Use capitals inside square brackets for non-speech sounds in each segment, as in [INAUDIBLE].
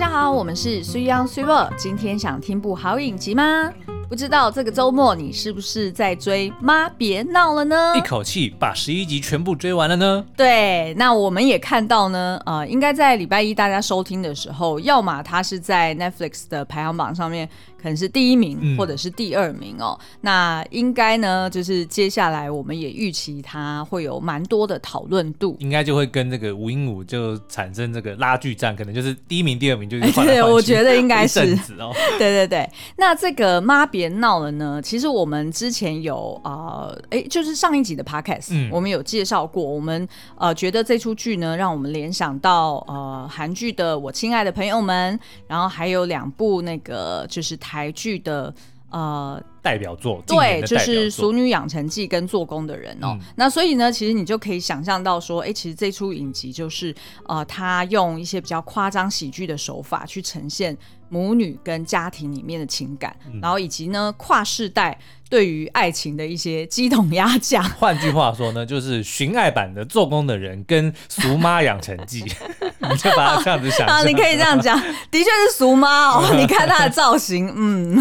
大家好，我们是水 Young 水某，今天想听部好影集吗？不知道这个周末你是不是在追《妈别闹了》呢？一口气把十一集全部追完了呢？对，那我们也看到呢，呃，应该在礼拜一大家收听的时候，要么它是在 Netflix 的排行榜上面。可能是第一名或者是第二名哦。嗯、那应该呢，就是接下来我们也预期它会有蛮多的讨论度，应该就会跟这个吴英武就产生这个拉锯战，可能就是第一名、第二名就是换来换去。对，我觉得应该是。哦、[LAUGHS] 对对对。那这个妈别闹了呢？其实我们之前有啊，哎，就是上一集的 podcast，、嗯、我们有介绍过。我们呃觉得这出剧呢，让我们联想到呃韩剧的《我亲爱的朋友们》，然后还有两部那个就是。台台剧的呃代表作，对，就是《俗女养成记》跟《做工的人》哦。嗯、那所以呢，其实你就可以想象到说，哎、欸，其实这出影集就是呃，他用一些比较夸张喜剧的手法去呈现。母女跟家庭里面的情感，嗯、然后以及呢跨世代对于爱情的一些鸡同鸭讲。[LAUGHS] 换句话说呢，就是寻爱版的做工的人跟俗妈养成记，[LAUGHS] 你就把它这样子想。啊，你可以这样讲，的确是俗妈哦。[LAUGHS] 你看她的造型，嗯，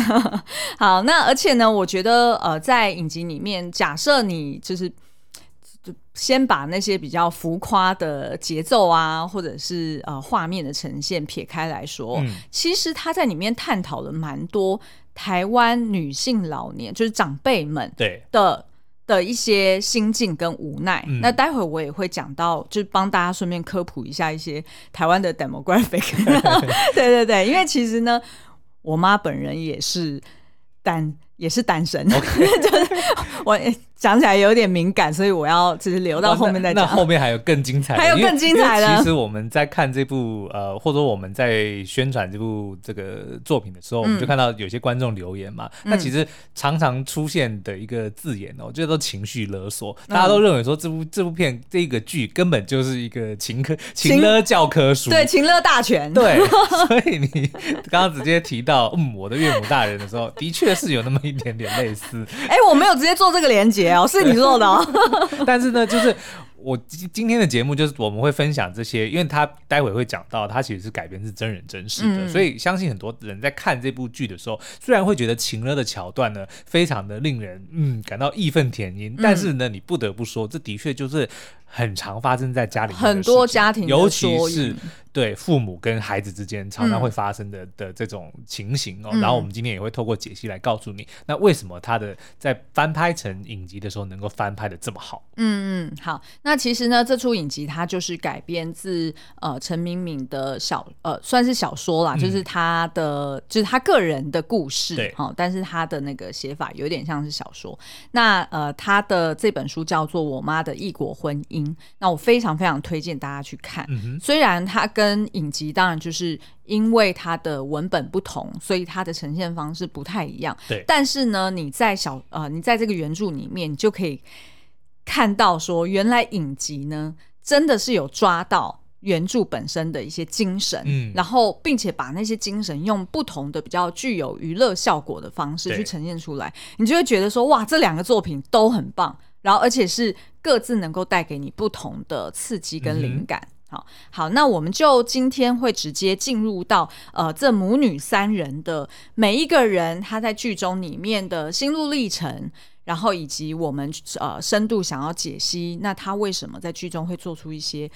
好。那而且呢，我觉得呃，在影集里面，假设你就是。先把那些比较浮夸的节奏啊，或者是呃画面的呈现撇开来说，嗯、其实他在里面探讨了蛮多台湾女性老年，就是长辈们对的的一些心境跟无奈。嗯、那待会我也会讲到，就是帮大家顺便科普一下一些台湾的 demographic。[LAUGHS] [LAUGHS] 对对对，因为其实呢，我妈本人也是单。也是单身，Okay. [LAUGHS] 就是我讲起来有点敏感，所以我要只是留到后面再讲。那后面还有更精彩的，还有更精彩的。其实我们在看这部呃，或者说我们在宣传这部这个作品的时候，嗯、我们就看到有些观众留言嘛。那、嗯、其实常常出现的一个字眼哦，就是都情绪勒索。嗯、大家都认为说这部这部片这个剧根本就是一个情科情勒教科书，对情勒大全。对，[LAUGHS] 所以你刚刚直接提到嗯，我的岳母大人的时候，的确是有那么。一点点类似，哎、欸，我没有直接做这个连接哦，是你做的哦。[LAUGHS] 但是呢，就是我今今天的节目就是我们会分享这些，因为他待会会讲到，他其实是改编自真人真事的，嗯、所以相信很多人在看这部剧的时候，虽然会觉得情勒的桥段呢，非常的令人嗯感到义愤填膺，嗯、但是呢，你不得不说，这的确就是。很常发生在家里，很多家庭，尤其是对父母跟孩子之间常常会发生的、嗯、的这种情形哦。嗯、然后我们今天也会透过解析来告诉你，那为什么他的在翻拍成影集的时候能够翻拍的这么好？嗯嗯，好。那其实呢，这出影集它就是改编自呃陈明敏的小呃算是小说啦，嗯、就是他的就是他个人的故事，对，好，但是他的那个写法有点像是小说。那呃，他的这本书叫做《我妈的异国婚姻》。那我非常非常推荐大家去看，嗯、虽然它跟影集当然就是因为它的文本不同，所以它的呈现方式不太一样。对，但是呢，你在小呃，你在这个原著里面，你就可以看到说，原来影集呢真的是有抓到原著本身的一些精神，嗯，然后并且把那些精神用不同的比较具有娱乐效果的方式去呈现出来，你就会觉得说，哇，这两个作品都很棒。然后，而且是各自能够带给你不同的刺激跟灵感。嗯、好，好，那我们就今天会直接进入到呃，这母女三人的每一个人他在剧中里面的心路历程，然后以及我们呃深度想要解析，那他为什么在剧中会做出一些。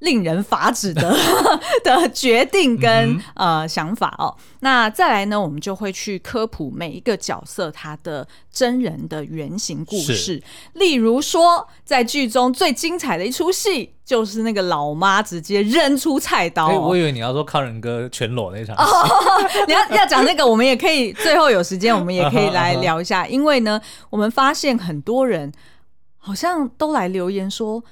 令人发指的 [LAUGHS] 的决定跟、嗯、呃想法哦，那再来呢，我们就会去科普每一个角色他的真人的原型故事。例如说，在剧中最精彩的一出戏，就是那个老妈直接扔出菜刀、哦欸。我以为你要说康仁哥全裸那场戏，[LAUGHS] 你要要讲那个，我们也可以最后有时间，我们也可以来聊一下。[LAUGHS] 因为呢，我们发现很多人好像都来留言说。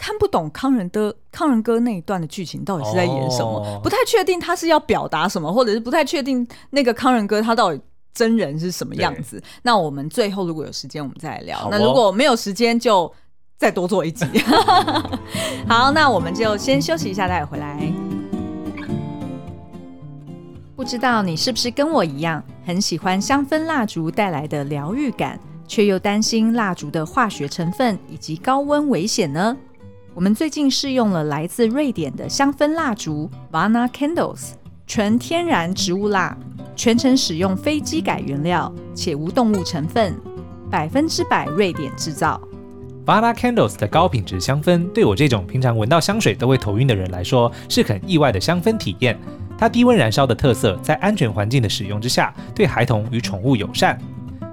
看不懂康仁的康仁哥那一段的剧情到底是在演什么，哦、不太确定他是要表达什么，或者是不太确定那个康仁哥他到底真人是什么样子。那我们最后如果有时间，我们再来聊。哦、那如果没有时间，就再多做一集。[LAUGHS] 好，那我们就先休息一下，待会回来。不知道你是不是跟我一样，很喜欢香氛蜡烛带来的疗愈感，却又担心蜡烛的化学成分以及高温危险呢？我们最近试用了来自瑞典的香氛蜡烛 Vana Candles，纯天然植物蜡，全程使用非基改原料，且无动物成分，百分之百瑞典制造。Vana Candles 的高品质香氛，对我这种平常闻到香水都会头晕的人来说，是很意外的香氛体验。它低温燃烧的特色，在安全环境的使用之下，对孩童与宠物友善。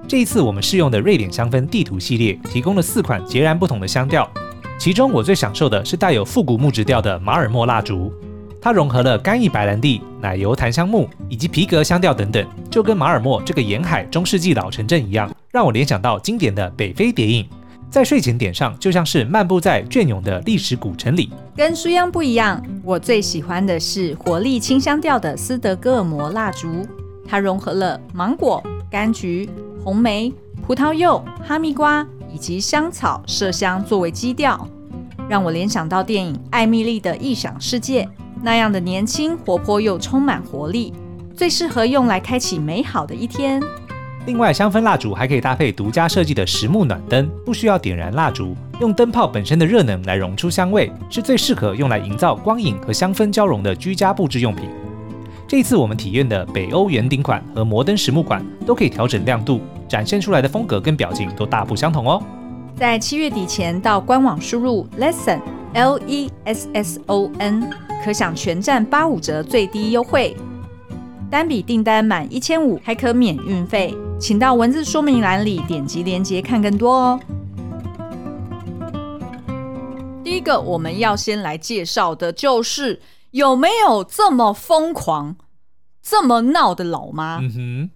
这一次我们试用的瑞典香氛地图系列，提供了四款截然不同的香调。其中我最享受的是带有复古木质调的马尔默蜡烛，它融合了干邑白兰地、奶油檀香木以及皮革香调等等，就跟马尔默这个沿海中世纪老城镇一样，让我联想到经典的北非谍影。在睡前点上，就像是漫步在隽永的历史古城里。跟书央不一样，我最喜欢的是活力清香调的斯德哥尔摩蜡烛。它融合了芒果、柑橘、红莓、葡萄柚、哈密瓜以及香草、麝香作为基调，让我联想到电影《艾蜜莉的异想世界》那样的年轻、活泼又充满活力，最适合用来开启美好的一天。另外，香氛蜡烛还可以搭配独家设计的实木暖灯，不需要点燃蜡烛，用灯泡本身的热能来溶出香味，是最适合用来营造光影和香氛交融的居家布置用品。这一次我们体验的北欧圆顶款和摩登实木款都可以调整亮度，展现出来的风格跟表情都大不相同哦。在七月底前到官网输入 lesson l e s s o n，可享全站八五折最低优惠。单笔订单满一千五还可免运费，请到文字说明栏里点击链接看更多哦。第一个我们要先来介绍的就是有没有这么疯狂、这么闹的老妈？嗯哼。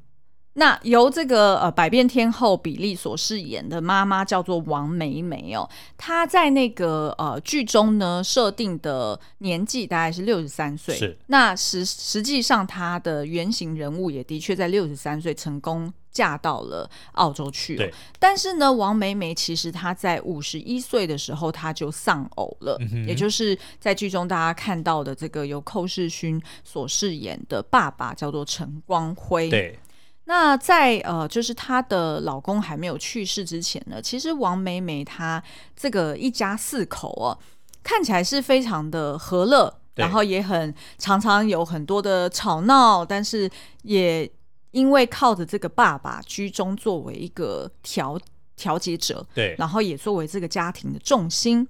那由这个呃百变天后比利所饰演的妈妈叫做王梅梅哦，她在那个呃剧中呢设定的年纪大概是六十三岁，是那实实际上她的原型人物也的确在六十三岁成功嫁到了澳洲去了。但是呢，王梅梅其实她在五十一岁的时候她就丧偶了，嗯、也就是在剧中大家看到的这个由寇世勋所饰演的爸爸叫做陈光辉。对。那在呃，就是她的老公还没有去世之前呢，其实王梅梅她这个一家四口哦，看起来是非常的和乐，然后也很常常有很多的吵闹，但是也因为靠着这个爸爸居中作为一个调调节者，对，然后也作为这个家庭的重心。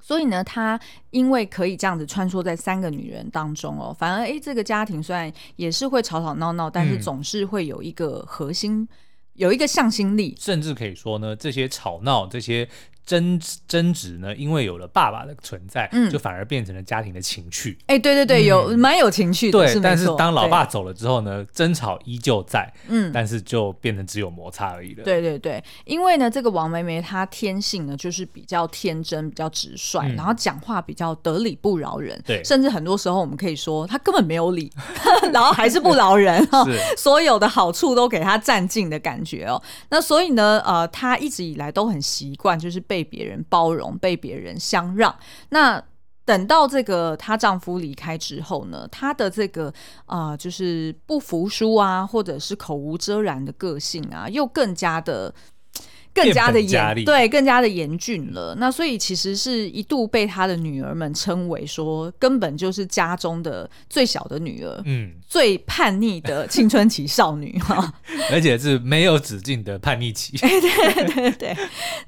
所以呢，他因为可以这样子穿梭在三个女人当中哦，反而诶，这个家庭虽然也是会吵吵闹闹，但是总是会有一个核心，嗯、有一个向心力，甚至可以说呢，这些吵闹这些。争争执呢，因为有了爸爸的存在，嗯，就反而变成了家庭的情趣。哎，对对对，有蛮有情趣的。对，但是当老爸走了之后呢，争吵依旧在，嗯，但是就变成只有摩擦而已了。对对对，因为呢，这个王梅梅她天性呢就是比较天真、比较直率，然后讲话比较得理不饶人。对，甚至很多时候我们可以说她根本没有理，[LAUGHS] 然后还是不饶人，是所有的好处都给她占尽的感觉哦。那所以呢，呃，她一直以来都很习惯就是。被别人包容，被别人相让。那等到这个她丈夫离开之后呢，她的这个啊、就是不服输啊，或者是口无遮拦的个性啊，又更加的。更加的严，对，更加的严峻了。那所以其实是一度被他的女儿们称为说，根本就是家中的最小的女儿，嗯，最叛逆的青春期少女哈，[LAUGHS] 而且是没有止境的叛逆期。对对对对，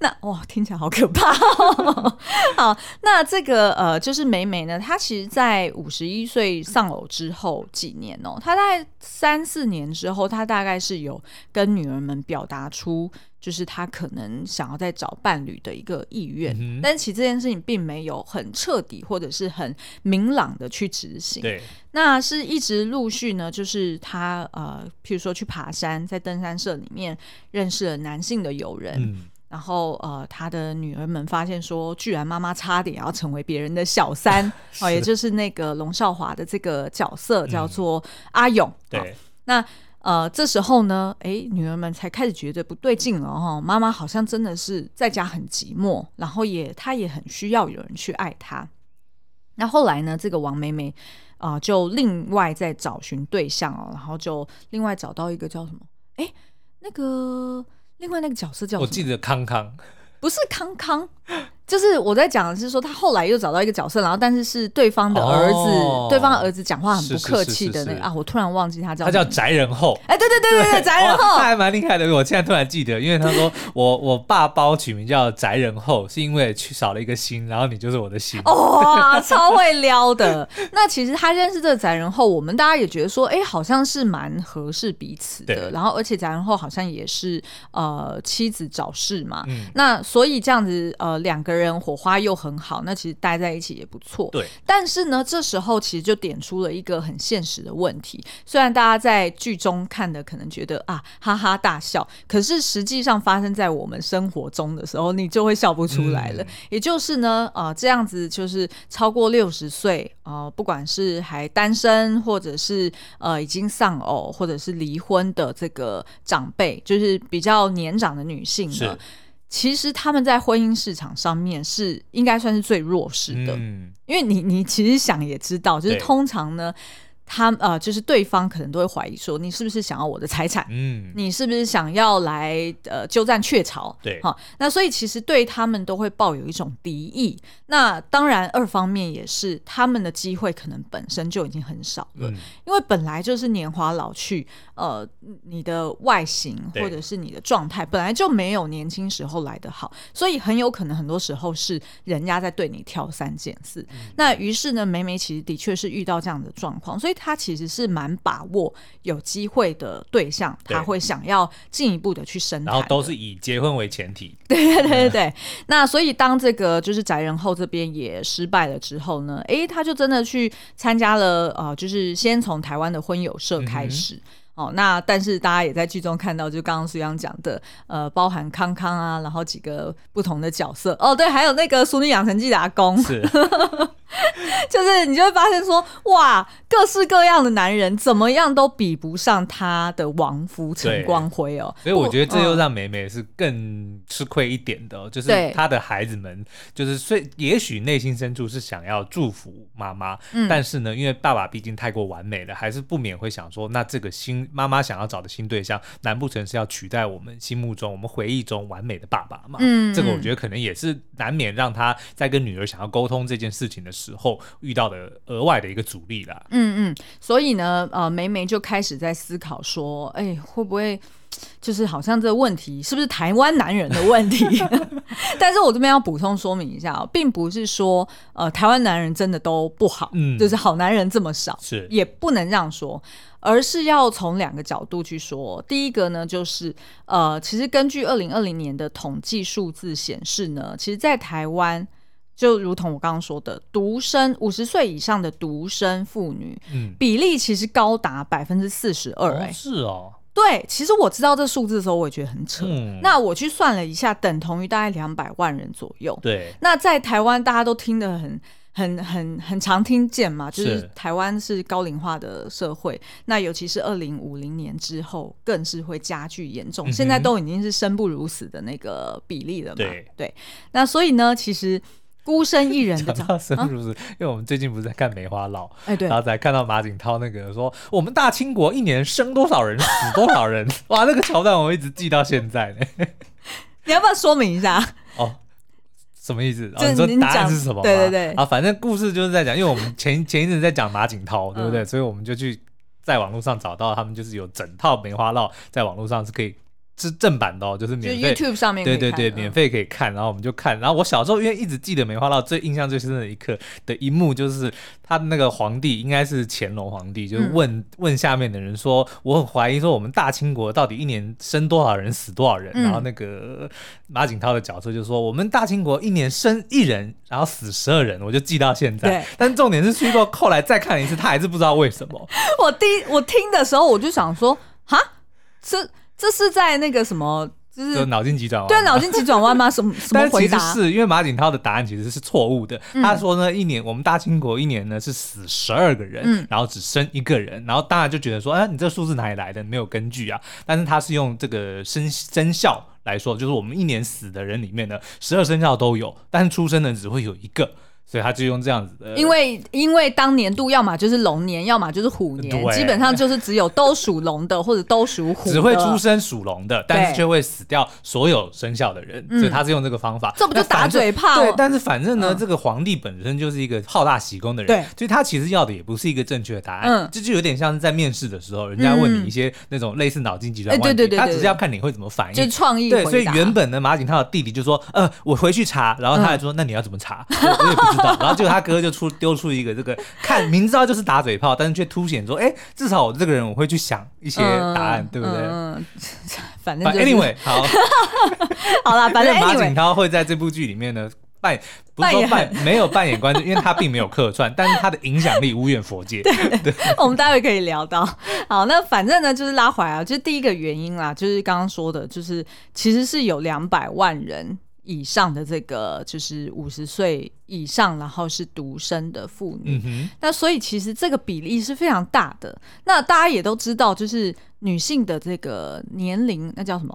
那哇，听起来好可怕哦。[LAUGHS] 好，那这个呃，就是美美呢，她其实，在五十一岁丧偶之后几年哦，她在三四年之后，她大概是有跟女儿们表达出。就是他可能想要再找伴侣的一个意愿，嗯、但其实这件事情并没有很彻底或者是很明朗的去执行。对，那是一直陆续呢，就是他呃，譬如说去爬山，在登山社里面认识了男性的友人，嗯、然后呃，他的女儿们发现说，居然妈妈差点要成为别人的小三 [LAUGHS] 哦，也就是那个龙少华的这个角色叫做阿勇。嗯、对，哦、那。呃，这时候呢，哎，女儿们才开始觉得不对劲了哈。妈妈好像真的是在家很寂寞，然后也她也很需要有人去爱她。那后来呢，这个王梅梅啊、呃，就另外在找寻对象哦，然后就另外找到一个叫什么？哎，那个另外那个角色叫什么？我记得康康，不是康康，就是我在讲的是说，他后来又找到一个角色，然后但是是对方的儿子，哦、对方的儿子讲话很不客气的那个啊，我突然忘记他叫，他叫宅人后。哎，对对对对对，[LAUGHS] 翟仁厚，他还蛮厉害的。我现在突然记得，因为他说我我爸包取名叫宅人后，是因为去少了一个心，然后你就是我的心。哇，[LAUGHS] 超会撩的。[LAUGHS] 那其实他认识这个宅人后，我们大家也觉得说，哎，好像是蛮合适彼此的。然后而且宅人后好像也是呃妻子早逝嘛，嗯、那所以这样子呃两个人火花又很好，那其实待在一起也不错。对，但是呢，这时候其实就点出了一个很现实的问题。虽然大家在剧中看的可能觉得啊哈哈大笑，可是实际上发生在我们生活中的时候，你就会笑不出来了。嗯、也就是呢，呃，这样子就是超过六十岁，呃，不管是还单身，或者是呃已经丧偶，或者是离婚的这个长辈，就是比较年长的女性呢。其实他们在婚姻市场上面是应该算是最弱势的，嗯，因为你你其实想也知道，就是通常呢。他呃，就是对方可能都会怀疑说，你是不是想要我的财产？嗯，你是不是想要来呃鸠占鹊巢？对，好，那所以其实对他们都会抱有一种敌意。那当然，二方面也是他们的机会可能本身就已经很少了，嗯、因为本来就是年华老去，呃，你的外形或者是你的状态本来就没有年轻时候来的好，所以很有可能很多时候是人家在对你挑三拣四。嗯、那于是呢，梅梅其实的确是遇到这样的状况，所以。他其实是蛮把握有机会的对象，他会想要进一步的去深谈，然后都是以结婚为前提。对对对对那所以当这个就是宅人后这边也失败了之后呢，哎，他就真的去参加了呃，就是先从台湾的婚友社开始。嗯哦，那但是大家也在剧中看到，就刚刚苏央讲的，呃，包含康康啊，然后几个不同的角色。哦，对，还有那个《淑女养成记》的阿公，是，[LAUGHS] 就是你就会发现说，哇，各式各样的男人怎么样都比不上他的亡夫陈光辉哦。所以我觉得这又让美美是更吃亏一点的，哦，就是他的孩子们，就是虽也许内心深处是想要祝福妈妈，嗯，但是呢，因为爸爸毕竟太过完美了，还是不免会想说，那这个新。妈妈想要找的新对象，难不成是要取代我们心目中、我们回忆中完美的爸爸吗？嗯，这个我觉得可能也是难免让他在跟女儿想要沟通这件事情的时候遇到的额外的一个阻力啦。嗯嗯，所以呢，呃，梅梅就开始在思考说，哎，会不会就是好像这个问题是不是台湾男人的问题？[LAUGHS] 但是我这边要补充说明一下哦，并不是说呃台湾男人真的都不好，嗯，就是好男人这么少，是也不能这样说。而是要从两个角度去说。第一个呢，就是呃，其实根据二零二零年的统计数字显示呢，其实，在台湾，就如同我刚刚说的，独生五十岁以上的独生妇女，嗯，比例其实高达百分之四十二。哎，是哦，对，其实我知道这数字的时候，我也觉得很扯。嗯，那我去算了一下，等同于大概两百万人左右。对，那在台湾，大家都听得很。很很很常听见嘛，就是台湾是高龄化的社会，那尤其是二零五零年之后，更是会加剧严重。嗯、现在都已经是生不如死的那个比例了嘛。对，对，那所以呢，其实孤身一人的讲生不如死，啊、因为我们最近不是在看《梅花烙》，哎，对，然后才看到马景涛那个说，我们大清国一年生多少人，死多少人，[LAUGHS] 哇，那个桥段我一直记到现在呢。[LAUGHS] 你要不要说明一下？哦。什么意思？就、哦、你说答案是什么？对对对。啊，反正故事就是在讲，因为我们前前一阵在讲马景涛，对不对？嗯、所以我们就去在网络上找到他们，就是有整套梅花烙，在网络上是可以。是正版的哦，就是免费，YouTube 上面对对对，免费可以看。然后我们就看，然后我小时候因为一直记得梅花烙最印象最深的一刻的一幕，就是他那个皇帝应该是乾隆皇帝，就是问、嗯、问下面的人说：“我很怀疑说我们大清国到底一年生多少人，死多少人？”嗯、然后那个马景涛的角色就说：“我们大清国一年生一人，然后死十二人。”我就记到现在。对但重点是，去过后来再看一次，他还是不知道为什么。[LAUGHS] 我第我听的时候，我就想说：“哈，这。”这是在那个什么，就是脑筋急转弯，对，脑筋急转弯吗？[LAUGHS] 什么什么回答？但其实是因为马景涛的答案其实是错误的。嗯、他说呢，一年我们大清国一年呢是死十二个人，嗯、然后只生一个人，然后大家就觉得说，哎，你这数字哪里来的？没有根据啊。但是他是用这个生生肖来说，就是我们一年死的人里面呢，十二生肖都有，但是出生的只会有一个。所以他就用这样子的，因为因为当年度要么就是龙年，要么就是虎年，基本上就是只有都属龙的或者都属虎，只会出生属龙的，但是却会死掉所有生肖的人，所以他是用这个方法。这不就打嘴炮？对，但是反正呢，这个皇帝本身就是一个好大喜功的人，对，所以他其实要的也不是一个正确的答案，这就有点像是在面试的时候，人家问你一些那种类似脑筋急转弯，对对对，他只是要看你会怎么反应，就创意。对，所以原本呢，马景涛的弟弟就说：“呃，我回去查。”然后他还说：“那你要怎么查？[LAUGHS] 我也不知道。”然后结果他哥。就出丢出一个这个看明知道就是打嘴炮，但是却凸显说，哎、欸，至少我这个人我会去想一些答案，嗯、对不对？嗯，反正、就是、anyway 好，[LAUGHS] 好了，反正马景涛会在这部剧里面呢扮，不是说扮没有扮演关键，因为他并没有客串，但是他的影响力无远佛界。[LAUGHS] 对，对我们待会可以聊到。好，那反正呢就是拉回来啊，就是第一个原因啦，就是刚刚说的，就是其实是有两百万人。以上的这个就是五十岁以上，然后是独生的妇女，那所以其实这个比例是非常大的。那大家也都知道，就是女性的这个年龄，那叫什么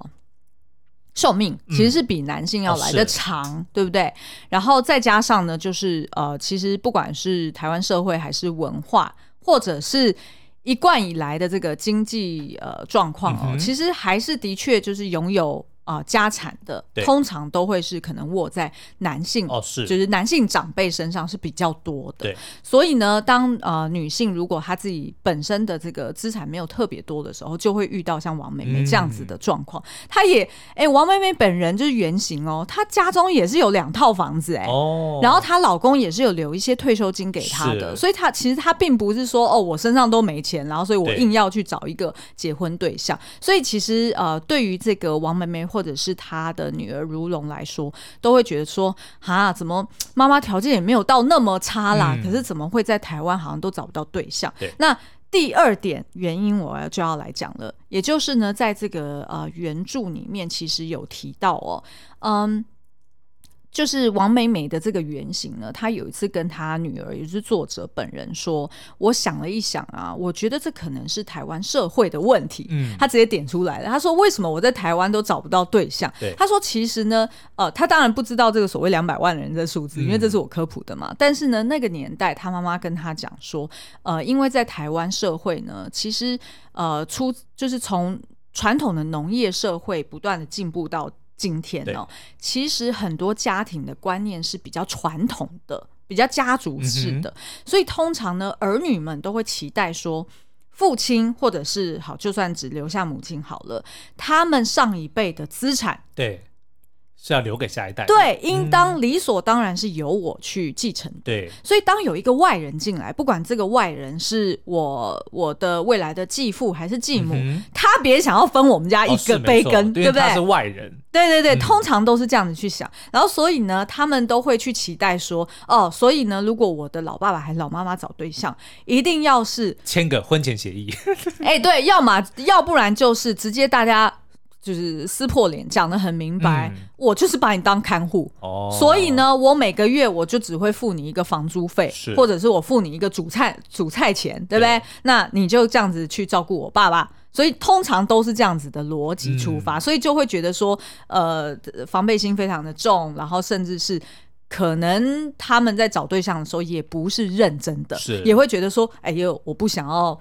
寿命，其实是比男性要来得长，嗯哦、对不对？然后再加上呢，就是呃，其实不管是台湾社会还是文化，或者是一贯以来的这个经济呃状况哦，嗯、其实还是的确就是拥有。啊、呃，家产的通常都会是可能握在男性，哦，是，就是男性长辈身上是比较多的。对，所以呢，当呃女性如果她自己本身的这个资产没有特别多的时候，就会遇到像王美美这样子的状况。她、嗯、也，哎、欸，王美美本人就是原型哦，她家中也是有两套房子、欸，哎，哦，然后她老公也是有留一些退休金给她的，所以她其实她并不是说哦，我身上都没钱，然后所以我硬要去找一个结婚对象。对所以其实呃，对于这个王美美或或者是他的女儿如龙来说，都会觉得说，哈，怎么妈妈条件也没有到那么差啦？嗯、可是怎么会在台湾好像都找不到对象？对那第二点原因，我要就要来讲了，也就是呢，在这个呃原著里面，其实有提到哦，嗯。就是王美美的这个原型呢，她有一次跟她女儿，也就是作者本人说：“我想了一想啊，我觉得这可能是台湾社会的问题。”嗯，她直接点出来了。她说：“为什么我在台湾都找不到对象？”对，她说：“其实呢，呃，她当然不知道这个所谓两百万人的数字，因为这是我科普的嘛。嗯、但是呢，那个年代，她妈妈跟她讲说，呃，因为在台湾社会呢，其实呃，出就是从传统的农业社会不断的进步到。”今天哦，其实很多家庭的观念是比较传统的，比较家族式的，嗯、所以通常呢，儿女们都会期待说，父亲或者是好，就算只留下母亲好了，他们上一辈的资产，对。是要留给下一代，对，应当理所当然是由我去继承的。对，所以当有一个外人进来，不管这个外人是我我的未来的继父还是继母，嗯、他别想要分我们家一个杯羹，哦、对不对？他是外人，对对对，嗯、通常都是这样子去想。然后所以呢，他们都会去期待说，哦，所以呢，如果我的老爸爸还是老妈妈找对象，一定要是签个婚前协议。[LAUGHS] 哎、欸，对，要么要不然就是直接大家。就是撕破脸讲的很明白，嗯、我就是把你当看护，哦、所以呢，我每个月我就只会付你一个房租费，或者是我付你一个主菜主菜钱，对不对？对，那你就这样子去照顾我爸爸，所以通常都是这样子的逻辑出发，嗯、所以就会觉得说，呃，防备心非常的重，然后甚至是可能他们在找对象的时候也不是认真的，是。也会觉得说，哎呦，我不想要。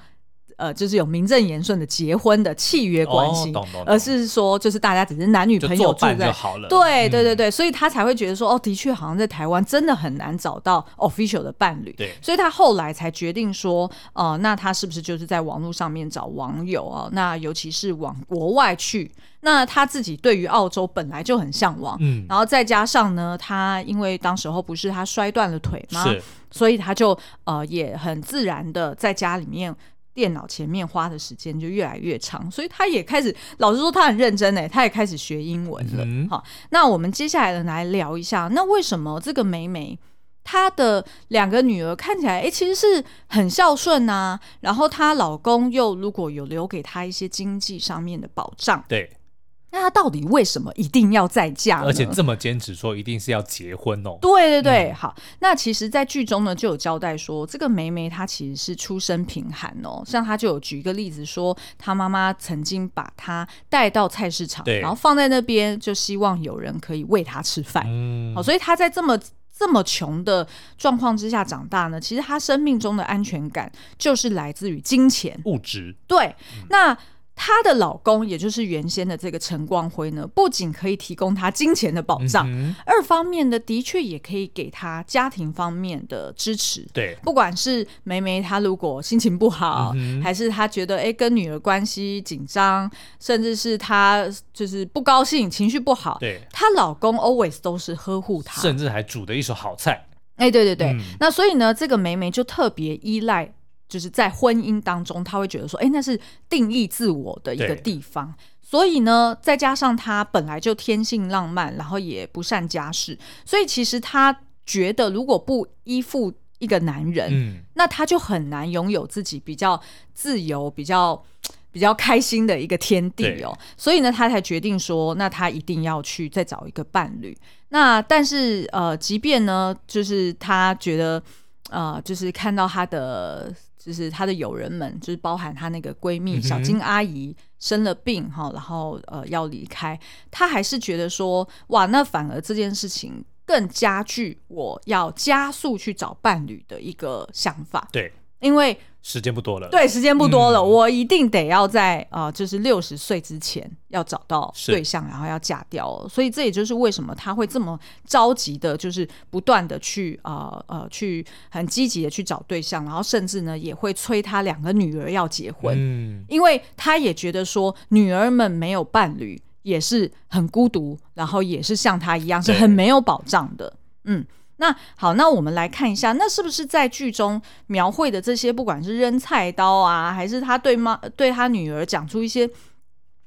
呃，就是有名正言顺的结婚的契约关系，哦、而是说，就是大家只是男女朋友住在，就好了。对对对对，嗯、所以他才会觉得说，哦，的确好像在台湾真的很难找到 official 的伴侣。对，所以他后来才决定说，呃，那他是不是就是在网络上面找网友啊？那尤其是往国外去，那他自己对于澳洲本来就很向往，嗯，然后再加上呢，他因为当时候不是他摔断了腿吗？是，所以他就呃也很自然的在家里面。电脑前面花的时间就越来越长，所以他也开始，老实说他很认真哎，他也开始学英文了。嗯、好，那我们接下来来聊一下，那为什么这个梅梅她的两个女儿看起来哎，其实是很孝顺呐、啊，然后她老公又如果有留给她一些经济上面的保障，对。那他到底为什么一定要再嫁？而且这么坚持说一定是要结婚哦？对对对，嗯、好。那其实，在剧中呢就有交代说，这个梅梅她其实是出身贫寒哦。像她就有举一个例子说，她妈妈曾经把她带到菜市场，然后放在那边，就希望有人可以喂她吃饭。嗯，好，所以她在这么这么穷的状况之下长大呢？其实她生命中的安全感就是来自于金钱、物质。对，嗯、那。她的老公，也就是原先的这个陈光辉呢，不仅可以提供她金钱的保障，嗯、二方面呢的确也可以给她家庭方面的支持。对，不管是梅梅她如果心情不好，嗯、还是她觉得哎跟女儿关系紧张，甚至是她就是不高兴、情绪不好，对，她老公 always 都是呵护她，甚至还煮的一手好菜。哎，对对对，嗯、那所以呢，这个梅梅就特别依赖。就是在婚姻当中，他会觉得说，哎、欸，那是定义自我的一个地方。所以呢，再加上他本来就天性浪漫，然后也不善家事，所以其实他觉得，如果不依附一个男人，嗯、那他就很难拥有自己比较自由、比较比较开心的一个天地哦。所以呢，他才决定说，那他一定要去再找一个伴侣。那但是呃，即便呢，就是他觉得呃，就是看到他的。就是她的友人们，就是包含她那个闺蜜小金阿姨生了病哈，然后呃要离开，她还是觉得说哇，那反而这件事情更加剧我要加速去找伴侣的一个想法。对，因为。时间不多了，对，时间不多了，嗯、我一定得要在啊、呃，就是六十岁之前要找到对象，然后要嫁掉。所以这也就是为什么他会这么着急的，就是不断的去啊呃，呃去很积极的去找对象，然后甚至呢也会催他两个女儿要结婚，嗯，因为他也觉得说女儿们没有伴侣也是很孤独，然后也是像他一样是很没有保障的，嗯。那好，那我们来看一下，那是不是在剧中描绘的这些，不管是扔菜刀啊，还是他对妈对他女儿讲出一些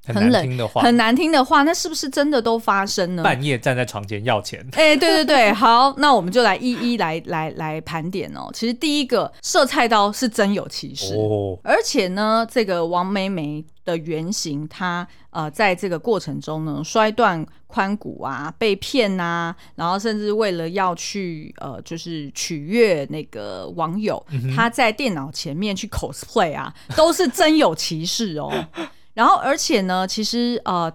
很难听的话，很难听的话，那是不是真的都发生呢？半夜站在床前要钱，[LAUGHS] 哎、欸，对对对，[LAUGHS] 好，那我们就来一一来来来盘点哦。其实第一个射菜刀是真有其事，哦、而且呢，这个王梅梅。的原型，她呃，在这个过程中呢，摔断髋骨啊，被骗呐、啊，然后甚至为了要去呃，就是取悦那个网友，嗯、哼他在电脑前面去 cosplay 啊，都是真有其事哦。[LAUGHS] 然后，而且呢，其实呃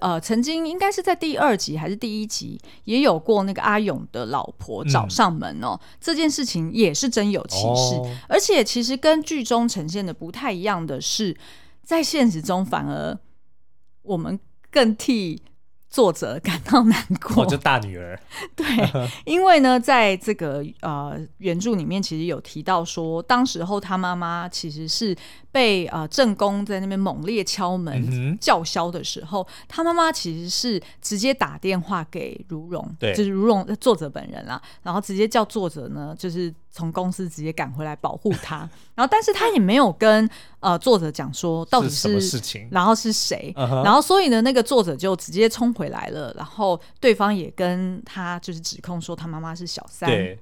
呃，曾经应该是在第二集还是第一集，也有过那个阿勇的老婆找上门哦，嗯、这件事情也是真有其事，哦、而且其实跟剧中呈现的不太一样的是。在现实中，反而我们更替作者感到难过。我就大女儿，[LAUGHS] 对，因为呢，在这个呃原著里面，其实有提到说，当时候他妈妈其实是。被呃正宫在那边猛烈敲门、嗯、叫嚣的时候，他妈妈其实是直接打电话给如蓉，对就是如蓉作者本人啦，然后直接叫作者呢，就是从公司直接赶回来保护他。[LAUGHS] 然后，但是他也没有跟呃作者讲说到底是，事情，然后是谁，然后所以呢，那个作者就直接冲回来了。然后对方也跟他就是指控说他妈妈是小三。对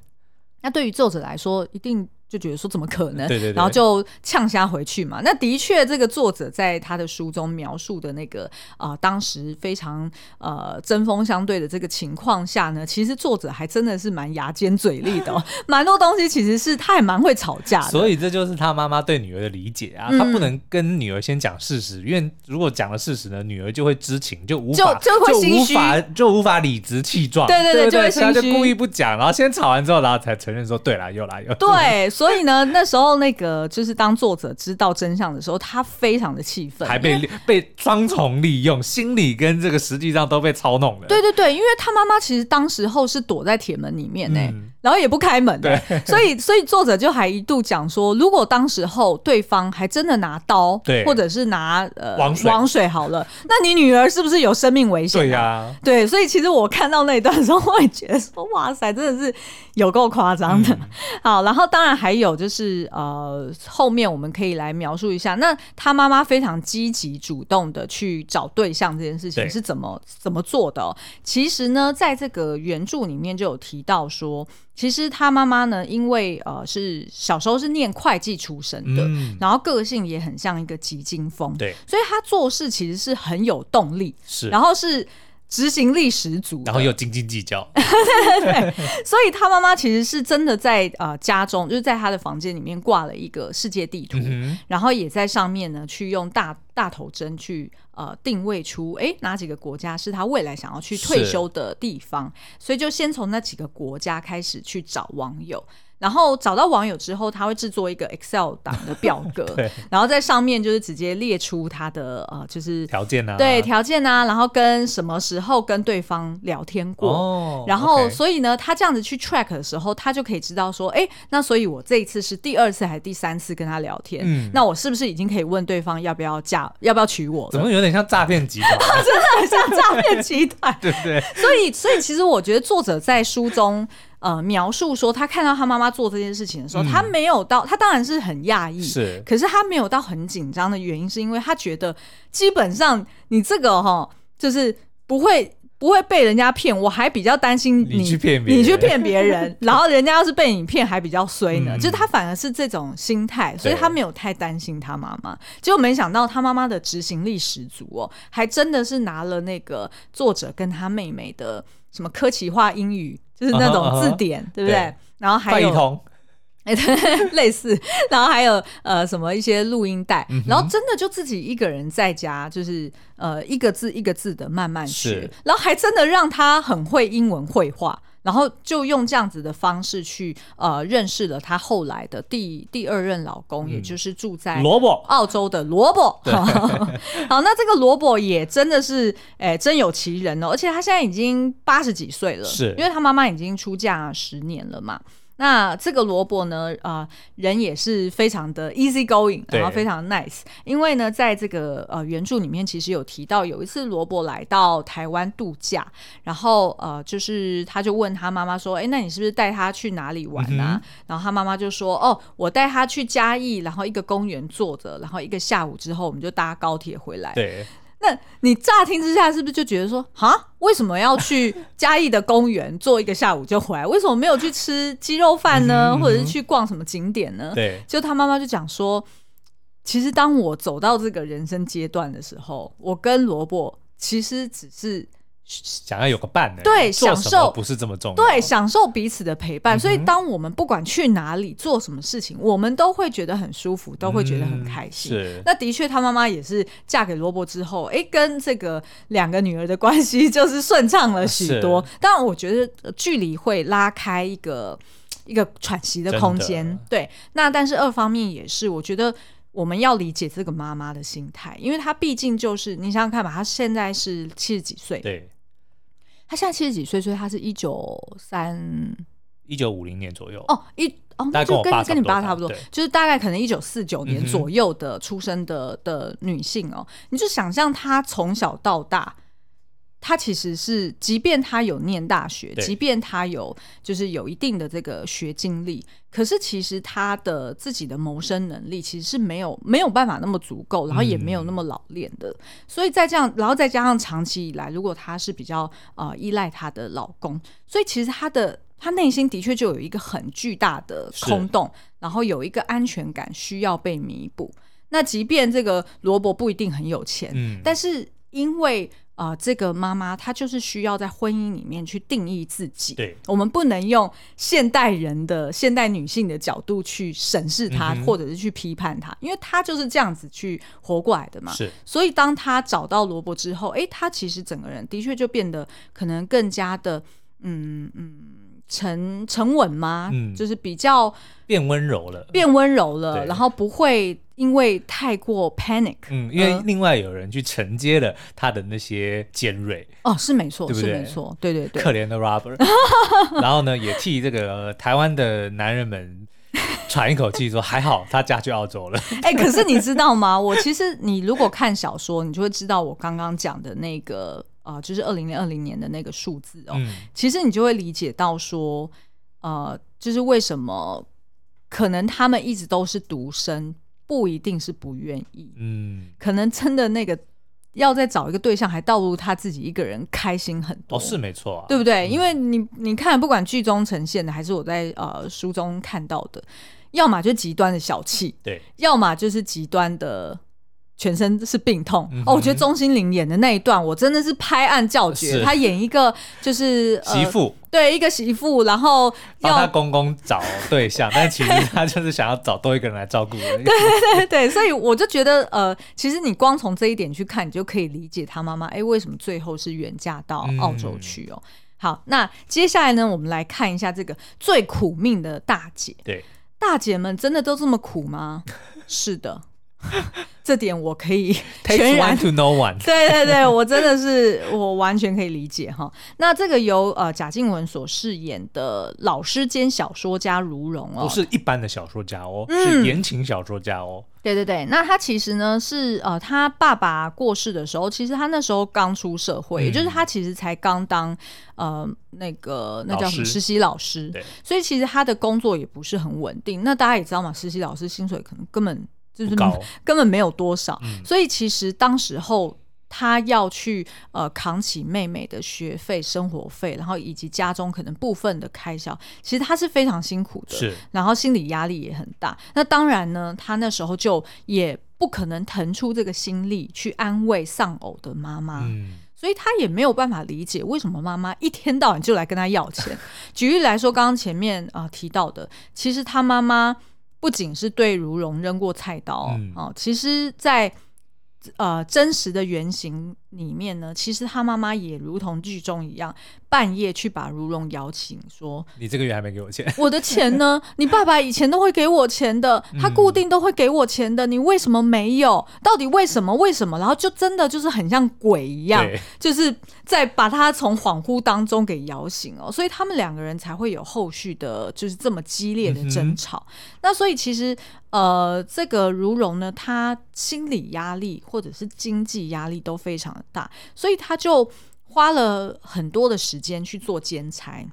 那对于作者来说，一定。就觉得说怎么可能？对对对，然后就呛瞎回去嘛。那的确，这个作者在他的书中描述的那个啊、呃，当时非常呃针锋相对的这个情况下呢，其实作者还真的是蛮牙尖嘴利的、哦，[LAUGHS] 蛮多东西其实是他也蛮会吵架的。所以这就是他妈妈对女儿的理解啊，他不能跟女儿先讲事实，嗯、因为如果讲了事实呢，女儿就会知情，就无法就就会心虚，就无法就无法理直气壮。对对对，对对对，就会他就故意不讲，然后先吵完之后，然后才承认说对啦，又来又对。[LAUGHS] 所以呢，那时候那个就是当作者知道真相的时候，他非常的气愤，还被 [LAUGHS] 被双重利用，心理跟这个实际上都被操弄了。对对对，因为他妈妈其实当时候是躲在铁门里面呢，嗯、然后也不开门的，对所以所以作者就还一度讲说，如果当时候对方还真的拿刀，对，或者是拿呃王水，王水好了，那你女儿是不是有生命危险、啊？对呀、啊，对，所以其实我看到那一段的时候，我也觉得说，哇塞，真的是有够夸张的。嗯、好，然后当然还有就是。呃，后面我们可以来描述一下，那他妈妈非常积极主动的去找对象这件事情是怎么怎么做的哦？其实呢，在这个原著里面就有提到说，其实他妈妈呢，因为呃是小时候是念会计出身的，嗯、然后个性也很像一个急惊风，对，所以他做事其实是很有动力，是，然后是。执行力十足，然后又斤斤计较，[LAUGHS] 对对对，所以他妈妈其实是真的在呃家中，就是在他的房间里面挂了一个世界地图，嗯、然后也在上面呢去用大大头针去呃定位出，哎，哪几个国家是他未来想要去退休的地方，所以就先从那几个国家开始去找网友。然后找到网友之后，他会制作一个 Excel 档的表格，[LAUGHS] 对然后在上面就是直接列出他的呃，就是条件啊，对条件啊，然后跟什么时候跟对方聊天过，哦、然后 okay 所以呢，他这样子去 track 的时候，他就可以知道说，哎，那所以我这一次是第二次还是第三次跟他聊天，嗯、那我是不是已经可以问对方要不要嫁，要不要娶我？怎么有点像诈骗集团？[LAUGHS] 真的很像诈骗集团，[LAUGHS] 对不对？所以，所以其实我觉得作者在书中。呃，描述说他看到他妈妈做这件事情的时候，嗯、他没有到，他当然是很讶异，是，可是他没有到很紧张的原因，是因为他觉得基本上你这个哈，就是不会不会被人家骗，我还比较担心你，你去骗别人，你去骗别人，[LAUGHS] 然后人家要是被你骗还比较衰呢，嗯、就是他反而是这种心态，所以他没有太担心他妈妈，结果没想到他妈妈的执行力十足哦，还真的是拿了那个作者跟他妹妹的什么科奇化英语。就是那种字典，uh huh, uh huh, 对不对？对，然后还有，哎，[LAUGHS] 对，类似，然后还有呃什么一些录音带，嗯、然后真的就自己一个人在家，就是呃一个字一个字的慢慢学，然后还真的让他很会英文会话。然后就用这样子的方式去呃认识了她后来的第第二任老公，嗯、也就是住在罗伯澳洲的罗伯。[LAUGHS] 好，那这个罗伯也真的是哎真有其人哦，而且他现在已经八十几岁了，是因为他妈妈已经出嫁十年了嘛。那这个罗伯呢，呃，人也是非常的 easy going，然后非常 nice。因为呢，在这个呃原著里面，其实有提到有一次罗伯来到台湾度假，然后呃，就是他就问他妈妈说：“哎，那你是不是带他去哪里玩啊？”嗯、然后他妈妈就说：“哦，我带他去嘉义，然后一个公园坐着，然后一个下午之后，我们就搭高铁回来。”对。那你乍听之下是不是就觉得说，哈，为什么要去嘉义的公园坐一个下午就回来？[LAUGHS] 为什么没有去吃鸡肉饭呢？嗯、或者是去逛什么景点呢？对，就他妈妈就讲说，其实当我走到这个人生阶段的时候，我跟萝卜其实只是。想要有个伴的，对，享受不是这么重要，对，享受彼此的陪伴。嗯、所以，当我们不管去哪里做什么事情，我们都会觉得很舒服，都会觉得很开心。嗯、是，那的确，她妈妈也是嫁给罗伯之后，哎，跟这个两个女儿的关系 [LAUGHS] 就是顺畅了许多。是当然，我觉得距离会拉开一个一个喘息的空间。对，那但是二方面也是，我觉得我们要理解这个妈妈的心态，因为她毕竟就是你想想看吧，她现在是七十几岁，对。他现在七十几岁，所以他是一九三一九五零年左右。哦，一哦，那就跟跟你爸差不多，就是大概可能一九四九年左右的出生的、嗯、的女性哦，你就想象她从小到大。他其实是，即便他有念大学，即便他有就是有一定的这个学经历，可是其实他的自己的谋生能力其实是没有没有办法那么足够，然后也没有那么老练的。嗯、所以在这样，然后再加上长期以来，如果他是比较呃依赖他的老公，所以其实他的他内心的确就有一个很巨大的空洞，然后有一个安全感需要被弥补。那即便这个罗伯不一定很有钱，嗯，但是因为啊、呃，这个妈妈她就是需要在婚姻里面去定义自己。对，我们不能用现代人的现代女性的角度去审视她，嗯、或者是去批判她，因为她就是这样子去活过来的嘛。是，所以当她找到萝卜之后，哎，她其实整个人的确就变得可能更加的，嗯嗯，沉沉稳吗？嗯，就是比较变温柔了，变温柔了，然后不会。因为太过 panic，嗯，因为另外有人去承接了他的那些尖锐，哦，是没错，对不对？是没错，对对对，可怜的 Robert，[LAUGHS] 然后呢，也替这个台湾的男人们喘一口气，说还好他嫁去澳洲了。[LAUGHS] 哎，可是你知道吗？我其实你如果看小说，你就会知道我刚刚讲的那个呃，就是二零二零年的那个数字哦，嗯、其实你就会理解到说，呃，就是为什么可能他们一直都是独生。不一定是不愿意，嗯，可能真的那个要再找一个对象，还倒不如他自己一个人开心很多。哦，是没错啊，对不对？嗯、因为你你看，不管剧中呈现的，还是我在呃书中看到的，要么就极端的小气，对，要么就是极端的全身是病痛、嗯、哦，我觉得钟欣凌演的那一段，我真的是拍案叫绝。她演一个就是、呃、媳妇，对，一个媳妇，然后要帮她公公找对象，但其实 [LAUGHS] 她就是想要找多一个人来照顾。对对对对，所以我就觉得呃，其实你光从这一点去看，你就可以理解她妈妈哎为什么最后是远嫁到澳洲去哦。嗯、好，那接下来呢，我们来看一下这个最苦命的大姐。对，大姐们真的都这么苦吗？是的。[LAUGHS] 这点我可以 [LAUGHS] 全然 to no one，[LAUGHS] 对对对，我真的是我完全可以理解哈。那这个由呃贾静雯所饰演的老师兼小说家如蓉哦，不是一般的小说家哦，嗯、是言情小说家哦。对对对，那他其实呢是呃他爸爸过世的时候，其实他那时候刚出社会，嗯、也就是他其实才刚当呃那个那叫什么实习老师，对，所以其实他的工作也不是很稳定。那大家也知道嘛，实习老师薪水可能根本。就是根本没有多少，嗯、所以其实当时候他要去呃扛起妹妹的学费、生活费，然后以及家中可能部分的开销，其实他是非常辛苦的，是，然后心理压力也很大。那当然呢，他那时候就也不可能腾出这个心力去安慰丧偶的妈妈，嗯、所以他也没有办法理解为什么妈妈一天到晚就来跟他要钱。举例来说，刚刚前面啊、呃、提到的，其实他妈妈。不仅是对如蓉扔过菜刀，嗯、哦，其实在，在呃真实的原型里面呢，其实他妈妈也如同剧中一样。半夜去把如蓉摇醒，说：“你这个月还没给我钱，我的钱呢？你爸爸以前都会给我钱的，他固定都会给我钱的，你为什么没有？到底为什么？为什么？然后就真的就是很像鬼一样，就是在把他从恍惚当中给摇醒哦，所以他们两个人才会有后续的，就是这么激烈的争吵。嗯、那所以其实呃，这个如蓉呢，他心理压力或者是经济压力都非常的大，所以他就。花了很多的时间去做兼差，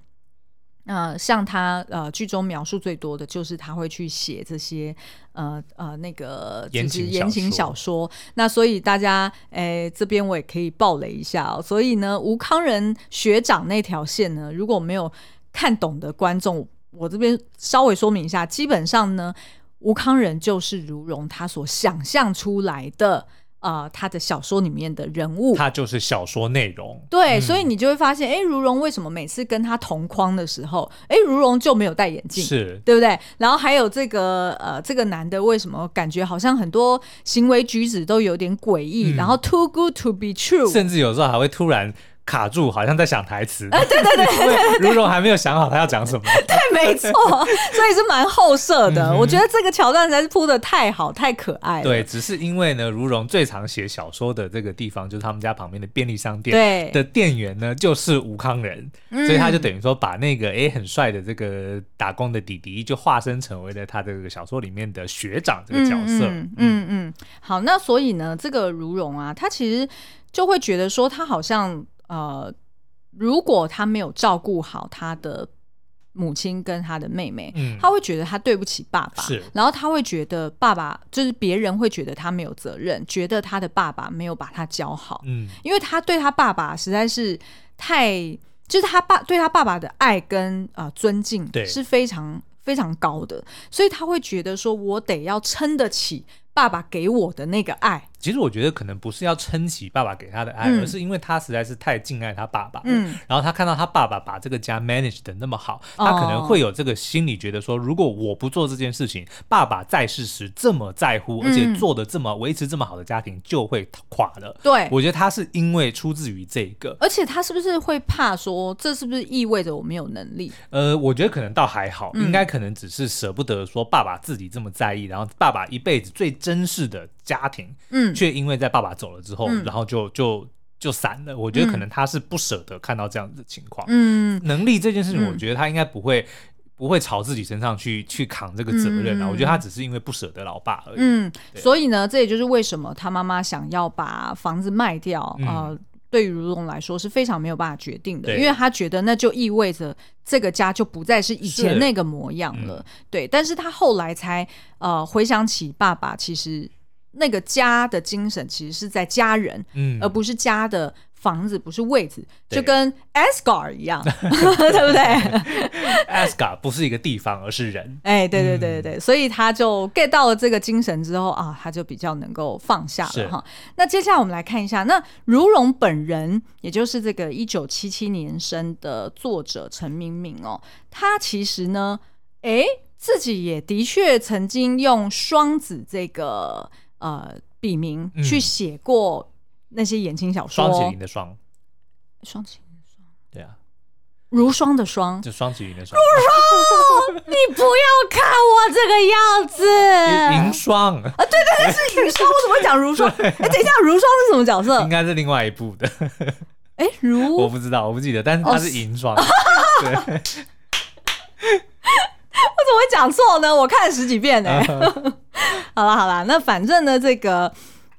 那、像他呃剧中描述最多的就是他会去写这些呃呃那个就是言情小说。那所以大家诶这边我也可以爆雷一下哦。所以呢，吴康仁学长那条线呢，如果没有看懂的观众，我这边稍微说明一下，基本上呢，吴康仁就是如荣他所想象出来的。啊、呃，他的小说里面的人物，他就是小说内容。对，嗯、所以你就会发现，哎，如蓉为什么每次跟他同框的时候，哎，如蓉就没有戴眼镜，是对不对？然后还有这个呃，这个男的为什么感觉好像很多行为举止都有点诡异，嗯、然后 too good to be true，甚至有时候还会突然。卡住，好像在想台词。哎，对对 [LAUGHS] 对，对，对，如蓉还没有想好他要讲什么。[LAUGHS] 对，没错，所以是蛮后设的。我觉得这个桥段实在是铺的太好，太可爱了。对，只是因为呢，如荣最常写小说的这个地方，就是他们家旁边的便利商店的店员呢，就是吴康仁，所以他就等于说把那个哎很帅的这个打工的弟弟，就化身成为了他这个小说里面的学长这个角色。嗯嗯嗯。好，那所以呢，这个如荣啊，他其实就会觉得说，他好像。呃，如果他没有照顾好他的母亲跟他的妹妹，嗯，他会觉得他对不起爸爸，是，然后他会觉得爸爸就是别人会觉得他没有责任，觉得他的爸爸没有把他教好，嗯，因为他对他爸爸实在是太，就是他爸对他爸爸的爱跟啊、呃、尊敬是非常非常高的，所以他会觉得说我得要撑得起爸爸给我的那个爱。其实我觉得可能不是要撑起爸爸给他的爱，嗯、而是因为他实在是太敬爱他爸爸。嗯，然后他看到他爸爸把这个家 manage 的那么好，嗯、他可能会有这个心理，觉得说，如果我不做这件事情，爸爸在世时这么在乎，而且做的这么维持这么好的家庭就会垮了。对，我觉得他是因为出自于这个，而且他是不是会怕说，这是不是意味着我没有能力？呃，我觉得可能倒还好，应该可能只是舍不得说爸爸自己这么在意，然后爸爸一辈子最珍视的家庭，嗯，却因为在爸爸走了之后，嗯、然后就就就散了。我觉得可能他是不舍得看到这样子的情况。嗯，能力这件事情，我觉得他应该不会、嗯、不会朝自己身上去去扛这个责任啊。嗯、我觉得他只是因为不舍得老爸而已。嗯，所以呢，这也就是为什么他妈妈想要把房子卖掉啊。嗯呃对于如龙来说是非常没有办法决定的，因为他觉得那就意味着这个家就不再是以前那个模样了。嗯、对，但是他后来才呃回想起爸爸，其实那个家的精神其实是在家人，嗯，而不是家的房子，不是位置，就跟 Asgard 一样，[LAUGHS] 对不对？[LAUGHS] Asgard 不是一个地方，而是人。哎，对对对对对，嗯、所以他就 get 到了这个精神之后啊，他就比较能够放下了哈。那接下来我们来看一下，那如蓉本人，也就是这个一九七七年生的作者陈明敏哦，他其实呢，哎，自己也的确曾经用双子这个呃。笔名去写过那些言情小说，双麒麟的双，双麒麟的双，对啊，如霜的霜，就双麒麟的霜。如霜，你不要看我这个样子，银霜啊，对对对，是银霜，我怎么会讲如霜？[LAUGHS] 哎，等一下，如霜是什么角色？应该是另外一部的。哎，如我不知道，我不记得，但是它是银霜。[LAUGHS] 对，我怎么会讲错呢？我看了十几遍呢。[LAUGHS] 好了好了，那反正呢，这个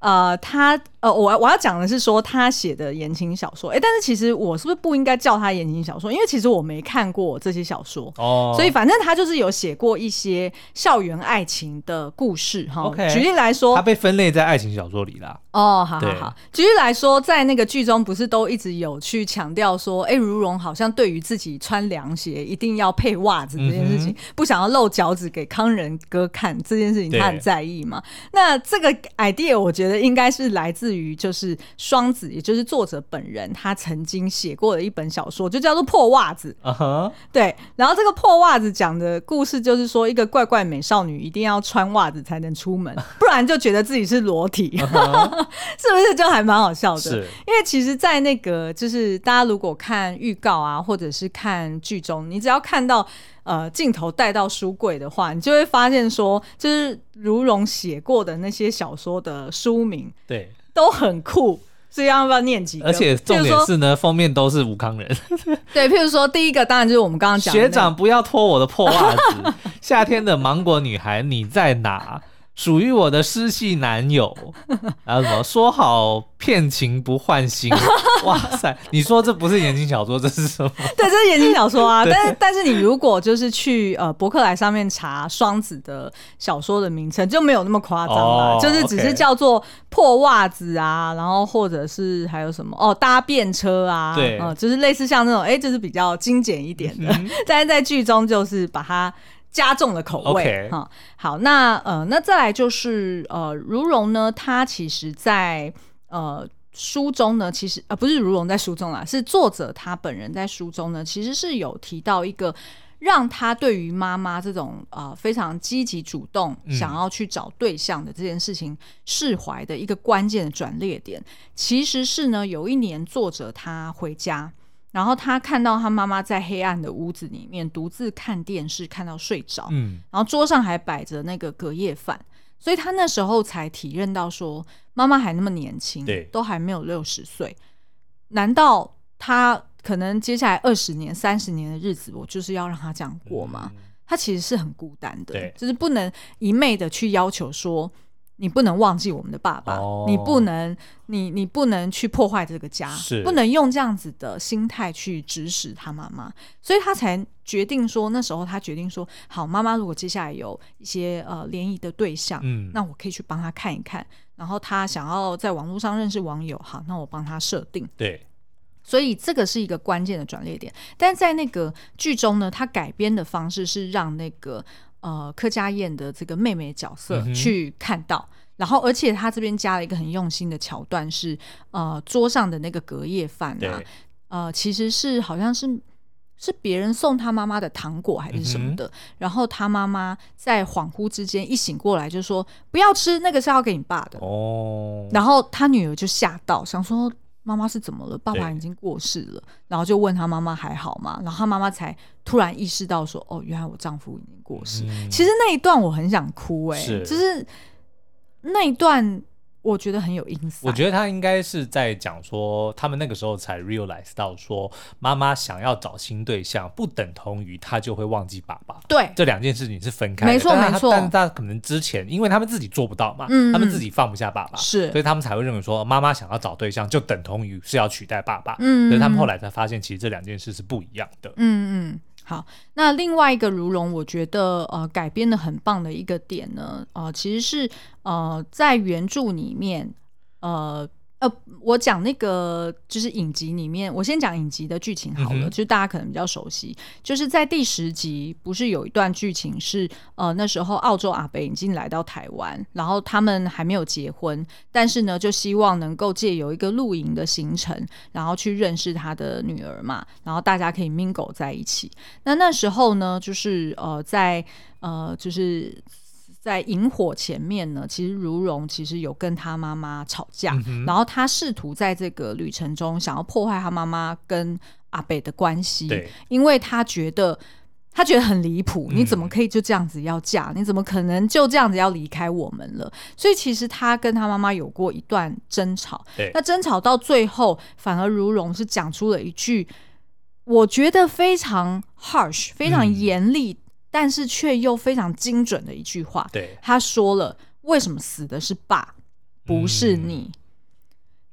呃，他呃，我我要讲的是说他写的言情小说，哎，但是其实我是不是不应该叫他言情小说？因为其实我没看过这些小说哦，所以反正他就是有写过一些校园爱情的故事哈。举例来说，他被分类在爱情小说里了。哦，好好好。举例来说，在那个剧中不是都一直有去强调说，哎，如蓉好像对于自己穿凉鞋一定要配袜子这件事情，嗯、不想要露脚趾给康仁哥看这件事情，他很在意嘛。那这个 idea 我觉得应该是来自于就是双子，也就是作者本人，他曾经写过的一本小说，就叫做《破袜子》。Uh huh. 对。然后这个破袜子讲的故事就是说，一个怪怪美少女一定要穿袜子才能出门，不然就觉得自己是裸体。Uh [LAUGHS] huh. [LAUGHS] 是不是就还蛮好笑的？是因为其实，在那个就是大家如果看预告啊，或者是看剧中，你只要看到呃镜头带到书柜的话，你就会发现说，就是如蓉写过的那些小说的书名，对，都很酷。所以要不要念几个？而且重点是呢，封面都是武康人。[LAUGHS] 对，譬如说第一个当然就是我们刚刚讲学长不要脱我的破袜子，夏天的芒果女孩你在哪？属于我的湿系男友，[LAUGHS] 然后什么说好骗情不换心？[LAUGHS] 哇塞！你说这不是言情小说，这是什么？对，这是言情小说啊。[LAUGHS] 但是，但是你如果就是去呃博客来上面查双子的小说的名称，就没有那么夸张了，哦、就是只是叫做破袜子啊，然后或者是还有什么哦搭便车啊，对，呃，就是类似像那种哎，就是比较精简一点的。嗯、但是在剧中就是把它。加重了口味哈好，那呃，那再来就是呃，如蓉呢，她其实在呃书中呢，其实呃不是如蓉在书中啦，是作者他本人在书中呢，其实是有提到一个让他对于妈妈这种呃非常积极主动想要去找对象的这件事情释怀的一个关键的转捩点，其实是呢，有一年作者他回家。然后他看到他妈妈在黑暗的屋子里面独自看电视，看到睡着。嗯，然后桌上还摆着那个隔夜饭，所以他那时候才体认到说，妈妈还那么年轻，对，都还没有六十岁。难道他可能接下来二十年、三十年的日子，我就是要让他这样过吗？嗯，他其实是很孤单的，对，就是不能一昧的去要求说。你不能忘记我们的爸爸，哦、你不能，你你不能去破坏这个家，是不能用这样子的心态去指使他妈妈，所以他才决定说，那时候他决定说，好，妈妈如果接下来有一些呃联谊的对象，嗯，那我可以去帮他看一看，然后他想要在网络上认识网友，好，那我帮他设定，对，所以这个是一个关键的转捩点，但在那个剧中呢，他改编的方式是让那个。呃，柯佳燕的这个妹妹角色去看到，嗯、然后而且他这边加了一个很用心的桥段是，呃，桌上的那个隔夜饭啊，呃，其实是好像是是别人送他妈妈的糖果还是什么的，嗯、然后他妈妈在恍惚之间一醒过来就说不要吃，那个是要给你爸的。哦，然后他女儿就吓到，想说。妈妈是怎么了？爸爸已经过世了，然后就问他妈妈还好吗？然后他妈妈才突然意识到说：“哦，原来我丈夫已经过世。嗯”其实那一段我很想哭、欸，哎，就是那一段。我觉得很有意思。我觉得他应该是在讲说，他们那个时候才 realize 到说，妈妈想要找新对象，不等同于他就会忘记爸爸。对，这两件事情是分开的。没错，没错。但是他可能之前，因为他们自己做不到嘛，嗯，他们自己放不下爸爸，是，所以他们才会认为说，妈妈想要找对象，就等同于是要取代爸爸。嗯，所以他们后来才发现，其实这两件事是不一样的。嗯嗯。好，那另外一个如龙，我觉得呃改编的很棒的一个点呢，呃，其实是呃在原著里面，呃呃，我讲那个就是影集里面，我先讲影集的剧情好了，嗯、就大家可能比较熟悉。就是在第十集，不是有一段剧情是，呃，那时候澳洲阿北已经来到台湾，然后他们还没有结婚，但是呢，就希望能够借由一个露营的行程，然后去认识他的女儿嘛，然后大家可以 mingle 在一起。那那时候呢，就是呃，在呃，就是。在萤火前面呢，其实如蓉其实有跟他妈妈吵架，嗯、然后他试图在这个旅程中想要破坏他妈妈跟阿北的关系，对，因为他觉得他觉得很离谱，嗯，你怎么可以就这样子要嫁？你怎么可能就这样子要离开我们了？所以其实他跟他妈妈有过一段争吵，对，那争吵到最后，反而如蓉是讲出了一句我觉得非常 harsh、非常严厉。嗯但是却又非常精准的一句话，对，他说了：“为什么死的是爸，不是你？”嗯、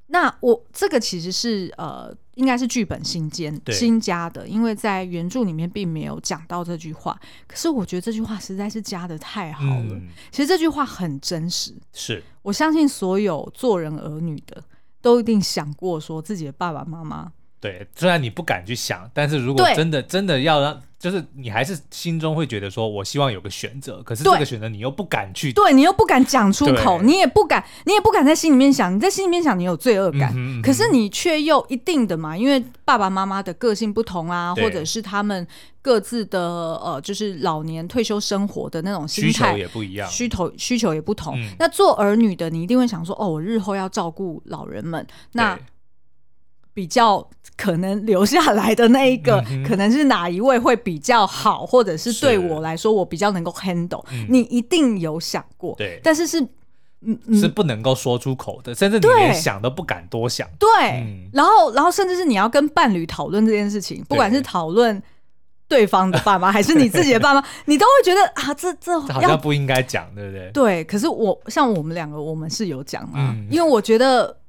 那我这个其实是呃，应该是剧本新兼新加的，因为在原著里面并没有讲到这句话。可是我觉得这句话实在是加的太好了。嗯、其实这句话很真实，是我相信所有做人儿女的都一定想过，说自己的爸爸妈妈。对，虽然你不敢去想，但是如果真的真的要让。就是你还是心中会觉得说，我希望有个选择，可是这个选择你又不敢去，对，你又不敢讲出口，你也不敢，你也不敢在心里面想，你在心里面想你有罪恶感，嗯嗯，可是你却又一定的嘛，因为爸爸妈妈的个性不同啊，或者是他们各自的呃，就是老年退休生活的那种心态需求也不一样，需求需求也不同，嗯。那做儿女的，你一定会想说，哦，我日后要照顾老人们，那。比较可能留下来的那一个，嗯，可能是哪一位会比较好，或者是对我来说，我比较能够 handle。你一定有想过，对，但是是，嗯，是不能够说出口的，甚至你连想都不敢多想。对，嗯，然后，然后甚至是你要跟伴侣讨论这件事情，不管是讨论对方的爸妈，[LAUGHS] 还是你自己的爸妈，你都会觉得啊，这这好像不应该讲，对不对？对，可是我像我们两个，我们是有讲啊，嗯，因为我觉得。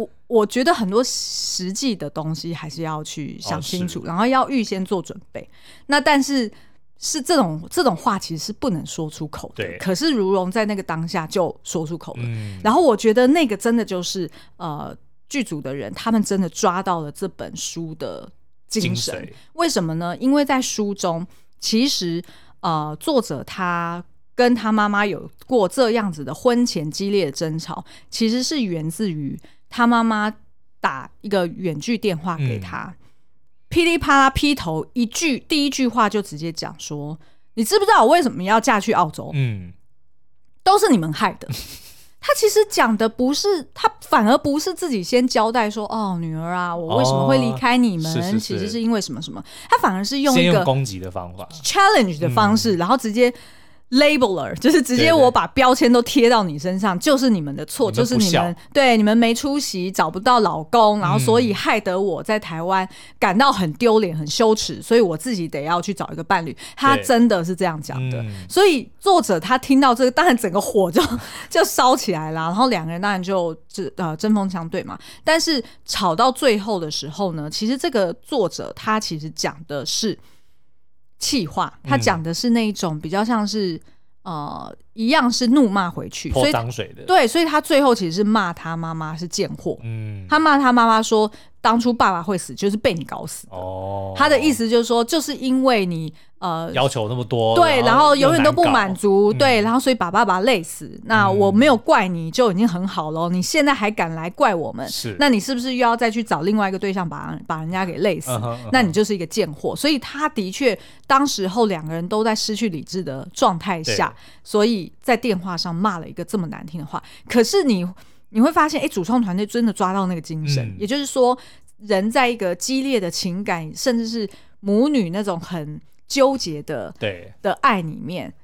我我觉得很多实际的东西还是要去想清楚，哦、然后要预先做准备。那但是是这种这种话其实是不能说出口的。可是如荣在那个当下就说出口了。嗯、然后我觉得那个真的就是呃剧组的人他们真的抓到了这本书的精神。为什么呢？因为在书中其实呃作者他跟他妈妈有过这样子的婚前激烈的争吵，其实是源自于。他妈妈打一个远距电话给他，嗯、噼里啪啦劈头一句，第一句话就直接讲说：“你知不知道我为什么要嫁去澳洲？嗯，都是你们害的。[LAUGHS] ”他其实讲的不是，他反而不是自己先交代说：“哦，女儿啊，我为什么会离开你们？哦、是是是其实是因为什么什么。”他反而是用一个攻击的方法，challenge 的方式，嗯、然后直接。Labeler 就是直接我把标签都贴到你身上，对对，就是你们的错，就是你们对你们没出息，找不到老公，然后所以害得我在台湾感到很丢脸、很羞耻，所以我自己得要去找一个伴侣。他真的是这样讲的，所以作者他听到这个，当然整个火就就烧起来了，然后两个人当然就这呃针锋相对嘛。但是吵到最后的时候呢，其实这个作者他其实讲的是。气话，他讲的是那一种比较像是、嗯、呃，一样是怒骂回去，泼脏水的，对，所以他最后其实是骂他妈妈是贱货，嗯，他骂他妈妈说，当初爸爸会死就是被你搞死哦，他的意思就是说，就是因为你。呃，要求那么多，对，然后永远都不满足，对，然后所以把爸爸累死。嗯、那我没有怪你就已经很好了，你现在还敢来怪我们？是，那你是不是又要再去找另外一个对象把把人家给累死？嗯嗯、那你就是一个贱货。所以他的确，当时候两个人都在失去理智的状态下，所以在电话上骂了一个这么难听的话。可是你你会发现，哎，主创团队真的抓到那个精神，嗯、也就是说，人在一个激烈的情感，甚至是母女那种很。纠结的对的爱里面，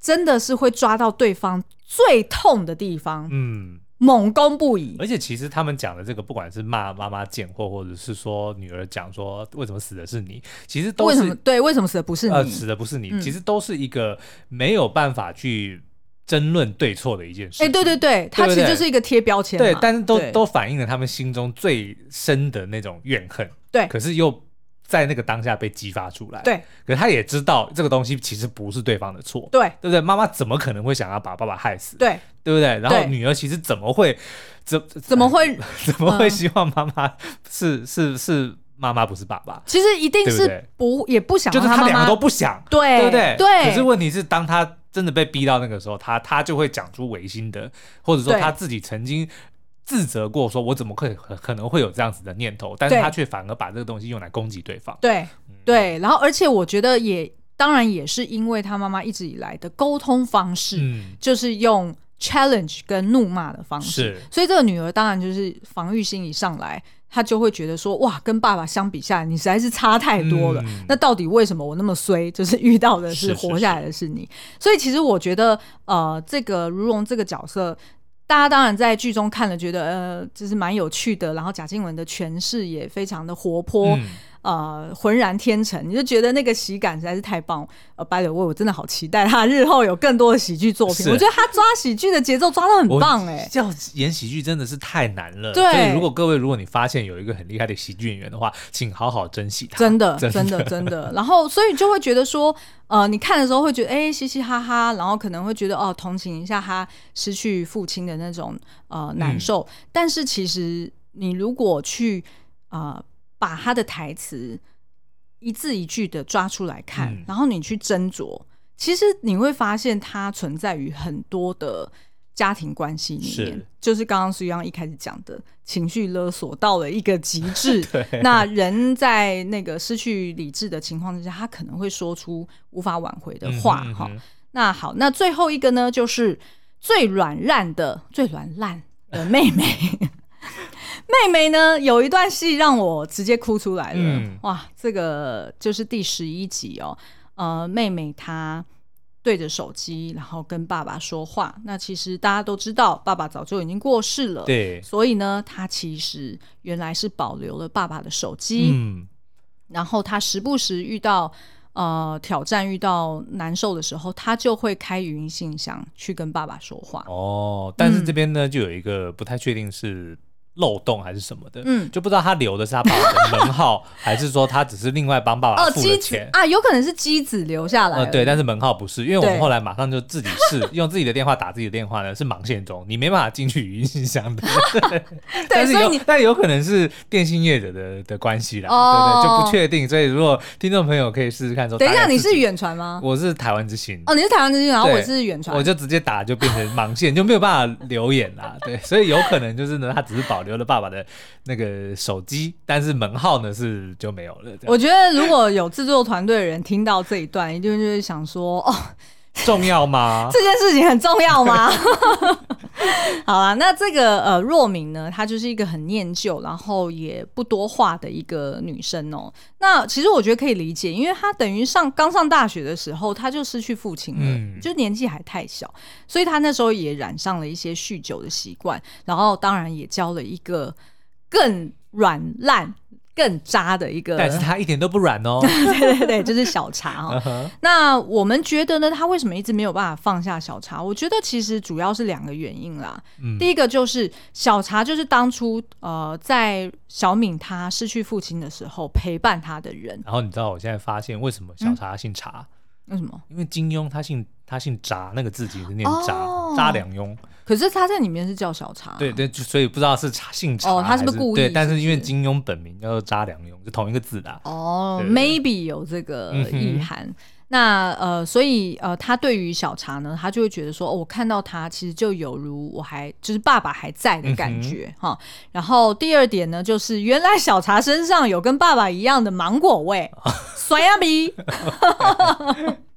真的是会抓到对方最痛的地方，嗯，猛攻不已。而且其实他们讲的这个，不管是骂妈妈贱货，或者是说女儿讲说为什么死的是你，其实都是为什么对为什么死的不是你，呃、死的不是你，嗯，其实都是一个没有办法去争论对错的一件事。哎，对对对，它其实就是一个贴标签，对，但是都都反映了他们心中最深的那种怨恨，对，可是又。在那个当下被激发出来。对，可是他也知道这个东西其实不是对方的错。对，对不对？妈妈怎么可能会想要把爸爸害死？对，对不对？然后女儿其实怎么会怎 [LAUGHS] 怎么会 [LAUGHS] 怎么会希望妈妈是是是妈妈不是爸爸？其实一定是不也不想，就是他两个都不想，对对不对？对。可是问题是，当他真的被逼到那个时候，他他就会讲出违心的，或者说他自己曾经。自责过，说我怎么会可能会有这样子的念头，但是他却反而把这个东西用来攻击对方。对、嗯、对，然后而且我觉得也当然也是因为他妈妈一直以来的沟通方式，嗯、就是用 challenge 跟怒骂的方式，所以这个女儿当然就是防御心一上来，她就会觉得说哇，跟爸爸相比下来，你实在是差太多了。嗯、那到底为什么我那么衰？就是遇到的是活下来的是你。是是是，所以其实我觉得呃，这个如蓉这个角色。大家当然在剧中看了，觉得呃，就是蛮有趣的。然后贾静雯的诠释也非常的活泼，嗯、呃，浑然天成，你就觉得那个喜感实在是太棒。呃，by the way，我真的好期待他日后有更多的喜剧作品。我觉得他抓喜剧的节奏抓的很棒，欸，哎，要演喜剧真的是太难了。对，所以如果各位如果你发现有一个很厉害的喜剧演员的话，请好好珍惜他。真的，真的，真的，真的。然后，所以就会觉得说。呃，你看的时候会觉得哎，嘻嘻哈哈，然后可能会觉得哦，同情一下他失去父亲的那种呃难受。嗯、但是其实你如果去呃把他的台词一字一句的抓出来看，嗯、然后你去斟酌，其实你会发现它存在于很多的。家庭关系里面，是就是刚刚苏央一开始讲的情绪勒索到了一个极 [LAUGHS] 致。那人在那个失去理智的情况之下，他可能会说出无法挽回的话。哈、嗯，那好，那最后一个呢，就是最软烂的、最软烂的妹妹。[LAUGHS] 妹妹呢，有一段戏让我直接哭出来了。嗯、哇，这个就是第十一集哦。呃，妹妹她。对着手机，然后跟爸爸说话。那其实大家都知道，爸爸早就已经过世了。对，所以呢，她其实原来是保留了爸爸的手机。嗯，然后她时不时遇到呃挑战、遇到难受的时候，他就会开语音信箱去跟爸爸说话。哦，但是这边呢，嗯、就有一个不太确定是。漏洞还是什么的，嗯，就不知道他留的是他爸爸的门号，还是说他只是另外帮爸爸 [LAUGHS] 付了钱啊？有可能是机子留下来，呃，对，但是门号不是，因为我们后来马上就自己试用自己的电话打自己的电话呢，是盲线中，你没办法进去语音信箱的。[LAUGHS] [LAUGHS] 但是有，但有可能是电信业者的的关系啦，对对，就不确定。所以如果听众朋友可以试试看，说，等一下，你是远传吗？我是台湾之星。哦，你是台湾之星，然后我是远传，我就直接打就变成盲线，就没有办法留言啦。对，所以有可能就是呢，他只是保留了爸爸的。那个手机，但是门号呢是就没有了。我觉得如果有制作团队的人听到这一段，一定就是想说：“哦，重要吗？[LAUGHS] 这件事情很重要吗？” [LAUGHS] 好啦，那这个呃若明呢，她就是一个很念旧，然后也不多话的一个女生哦。那其实我觉得可以理解，因为她等于上刚上大学的时候，她就失去父亲了，嗯、就年纪还太小，所以她那时候也染上了一些酗酒的习惯，然后当然也交了一个。更软烂、更渣的一个，但是他一点都不软哦。[LAUGHS] 对对对，就是小茶哦。Uh huh. 那我们觉得呢，他为什么一直没有办法放下小茶？我觉得其实主要是两个原因啦。嗯、第一个就是小茶就是当初呃，在小敏他失去父亲的时候陪伴他的人。然后你知道我现在发现为什么小茶姓茶？为什么？因为金庸他姓他姓札，那个字其实是念札，札、oh. 良庸。可是他在里面是叫小茶，对对，所以不知道是茶姓茶，哦，他是不是故意？对，但是因为金庸本名叫做查良鏞，就同一个字的。哦，maybe 有这个意涵。那呃，所以呃，他对于小茶呢，他就会觉得说，我看到他其实就有如我还就是爸爸还在的感觉哈。然后第二点呢，就是原来小茶身上有跟爸爸一样的芒果味，[LAUGHS] 酸呀咪。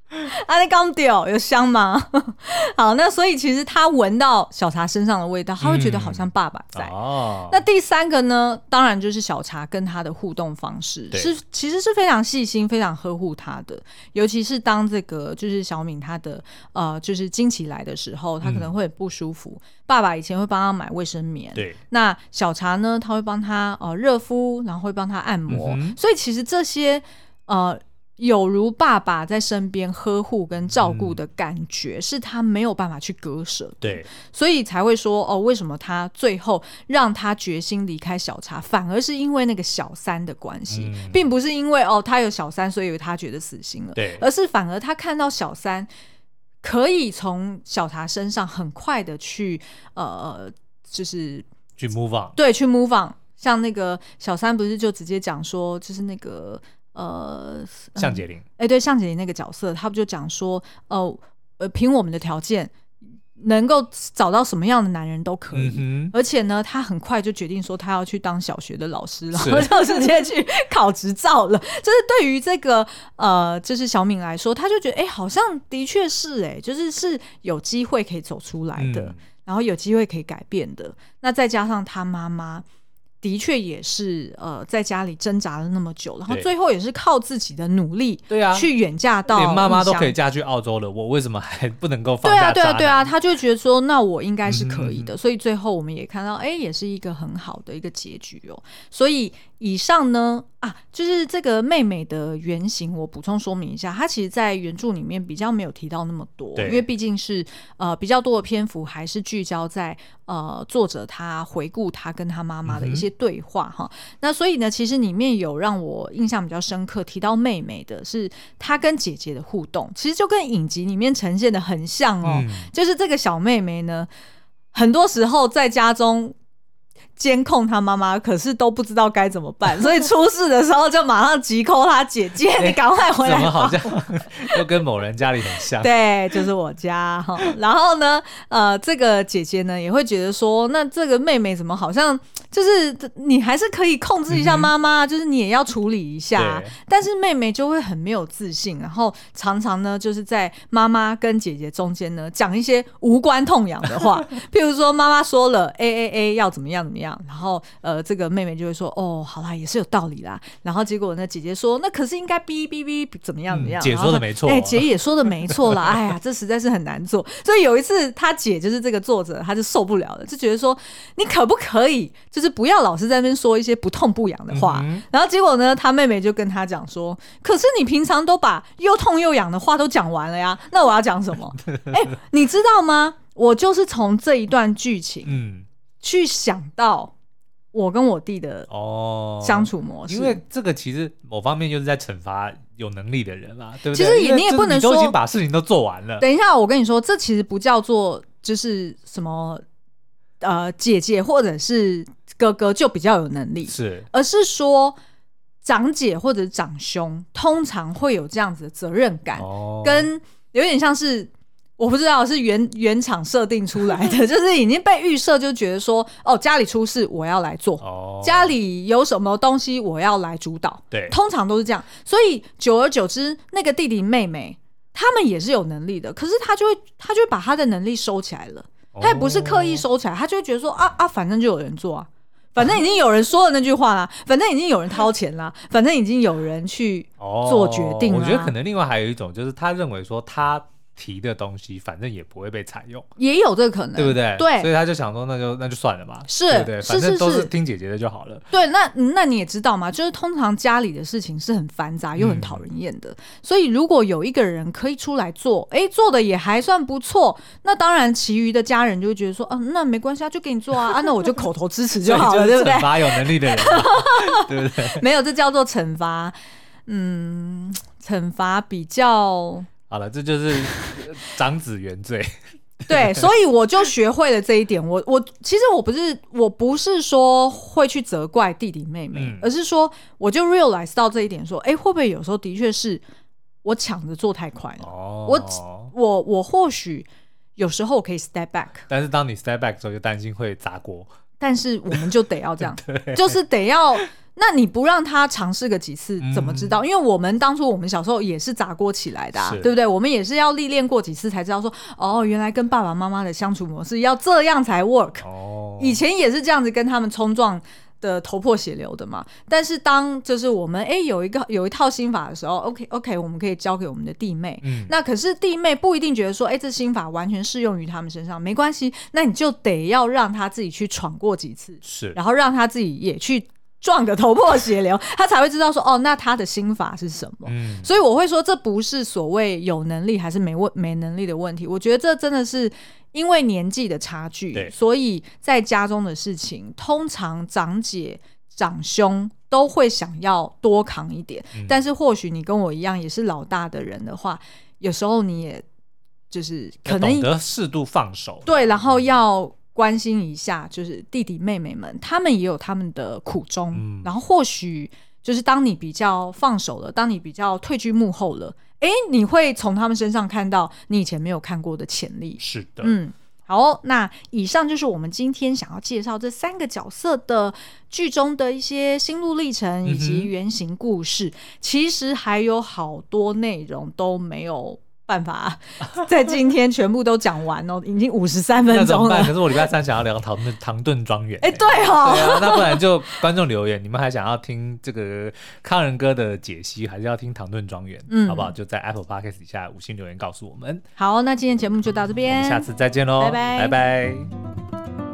[LAUGHS] 啊，那刚掉有香吗？[LAUGHS] 好，那所以其实他闻到小茶身上的味道，他会觉得好像爸爸在。嗯哦、那第三个呢，当然就是小茶跟他的互动方式是其实是非常细心、非常呵护他的。尤其是当这个就是小敏她的呃就是经期来的时候，她可能会很不舒服。嗯、爸爸以前会帮他买卫生棉，对。那小茶呢，他会帮他呃热敷，然后会帮他按摩。嗯、所以其实这些呃。有如爸爸在身边呵护跟照顾的感觉，嗯、是他没有办法去割舍。对，所以才会说哦，为什么他最后让他决心离开小茶，反而是因为那个小三的关系，嗯、并不是因为哦他有小三，所以他觉得死心了。对，而是反而他看到小三可以从小茶身上很快的去呃，就是去 move on，对，去 move on。像那个小三不是就直接讲说，就是那个。呃，向杰林，哎、欸，对，向杰林那个角色，他不就讲说，呃，呃，凭我们的条件，能够找到什么样的男人都可以，嗯、而且呢，他很快就决定说，他要去当小学的老师了，然后就直接去 [LAUGHS] 考执照了。就是对于这个，呃，就是小敏来说，他就觉得，哎、欸，好像的确是、欸，哎，就是是有机会可以走出来的，嗯、然后有机会可以改变的。那再加上他妈妈。的确也是，呃，在家里挣扎了那么久，然后最后也是靠自己的努力，对啊，去远嫁到，连妈妈都可以嫁去澳洲了，我为什么还不能够放下？对啊，对啊，对啊，他就觉得说，那我应该是可以的，嗯、所以最后我们也看到，哎，也是一个很好的一个结局哦。所以以上呢，啊，就是这个妹妹的原型，我补充说明一下，她其实，在原著里面比较没有提到那么多，因为毕竟是呃比较多的篇幅还是聚焦在呃作者他回顾他跟他妈妈的一些。对话哈，那所以呢，其实里面有让我印象比较深刻，提到妹妹的是她跟姐姐的互动，其实就跟影集里面呈现的很像哦，嗯、就是这个小妹妹呢，很多时候在家中。监控他妈妈，可是都不知道该怎么办，[LAUGHS] 所以出事的时候就马上急 call 他姐姐，欸、[LAUGHS] 你赶快回来。怎么好像 [LAUGHS] 又跟某人家里很像？对，就是我家哈。然后呢，呃，这个姐姐呢也会觉得说，那这个妹妹怎么好像就是你还是可以控制一下妈妈，嗯、就是你也要处理一下。但是妹妹就会很没有自信，然后常常呢就是在妈妈跟姐姐中间呢讲一些无关痛痒的话，譬如说妈妈说了 A A A 要怎么样怎么样。然后，呃，这个妹妹就会说：“哦，好啦，也是有道理啦。”然后结果呢，姐姐说：“那可是应该哔哔哔怎么样怎么样？”姐说的没错，哎，姐也说的没错啦。[LAUGHS] 哎呀，这实在是很难做。所以有一次，他姐就是这个作者，他就受不了了，就觉得说：“你可不可以，就是不要老是在那边说一些不痛不痒的话？”嗯、然后结果呢，他妹妹就跟他讲说：“可是你平常都把又痛又痒的话都讲完了呀，那我要讲什么？[LAUGHS] 哎，你知道吗？我就是从这一段剧情，嗯。”去想到我跟我弟的哦相处模式，因为这个其实某方面就是在惩罚有能力的人啦，对不对？其实也你也不能说都已经把事情都做完了。等一下，我跟你说，这其实不叫做就是什么呃姐姐或者是哥哥就比较有能力，是，而是说长姐或者长兄通常会有这样子的责任感，哦、跟有点像是。我不知道是原原厂设定出来的，[LAUGHS] 就是已经被预设，就觉得说，哦，家里出事我要来做，哦、家里有什么东西我要来主导，对，通常都是这样。所以久而久之，那个弟弟妹妹他们也是有能力的，可是他就会他就会把他的能力收起来了，他也不是刻意收起来，他就会觉得说，啊啊，反正就有人做啊，反正已经有人说了那句话啦，[LAUGHS] 反正已经有人掏钱啦，反正已经有人去做决定了。我觉得可能另外还有一种，就是他认为说他。提的东西反正也不会被采用，也有这个可能，对不对？对，所以他就想说，那就那就算了吧，是，对对，反正都是听姐姐的就好了。对，那那你也知道嘛，就是通常家里的事情是很繁杂又很讨人厌的，嗯、所以如果有一个人可以出来做，哎，做的也还算不错，那当然其余的家人就会觉得说，啊，那没关系啊，就给你做啊，啊，那我就口头支持就好了，[LAUGHS] 对不对？惩罚有能力的人，[LAUGHS] [LAUGHS] 对不对？没有，这叫做惩罚，嗯，惩罚比较。好了，这就是长子原罪。[LAUGHS] 对，所以我就学会了这一点。我我其实我不是我不是说会去责怪弟弟妹妹，嗯、而是说我就 realize 到这一点，说，哎，会不会有时候的确是我抢着做太快了？哦，我我我或许有时候我可以 step back，但是当你 step back 的时候，就担心会砸锅。但是我们就得要这样，[LAUGHS] 就是得要。那你不让他尝试个几次，怎么知道？嗯、因为我们当初我们小时候也是砸锅起来的、啊，对不对？我们也是要历练过几次才知道说，哦，原来跟爸爸妈妈的相处模式要这样才 work。哦，以前也是这样子跟他们冲撞的头破血流的嘛。但是当就是我们哎有一个有一套心法的时候，OK OK，我们可以交给我们的弟妹。嗯，那可是弟妹不一定觉得说，哎，这心法完全适用于他们身上，没关系。那你就得要让他自己去闯过几次，是，然后让他自己也去。撞个头破血流，[LAUGHS] 他才会知道说哦，那他的心法是什么。嗯，所以我会说，这不是所谓有能力还是没问没能力的问题。我觉得这真的是因为年纪的差距，所以在家中的事情，通常长姐长兄都会想要多扛一点。嗯，但是或许你跟我一样也是老大的人的话，有时候你也就是可能懂得适度放手，对，然后要。关心一下，就是弟弟妹妹们，他们也有他们的苦衷。嗯、然后或许就是当你比较放手了，当你比较退居幕后了，哎，你会从他们身上看到你以前没有看过的潜力。是的，嗯，好、哦，那以上就是我们今天想要介绍这三个角色的剧中的一些心路历程以及原型故事。嗯、其实还有好多内容都没有。办法 [LAUGHS] 在今天全部都讲完哦，已经五十三分钟了。那怎么办？可是我礼拜三想要聊唐顿唐顿庄园。哎，对哦，对啊，那不然就观众留言，你们还想要听这个康仁哥的解析，还是要听唐顿庄园？嗯，好不好？就在 Apple Podcast 底下五星留言告诉我们。好，那今天节目就到这边，我们下次再见喽，拜拜，拜拜。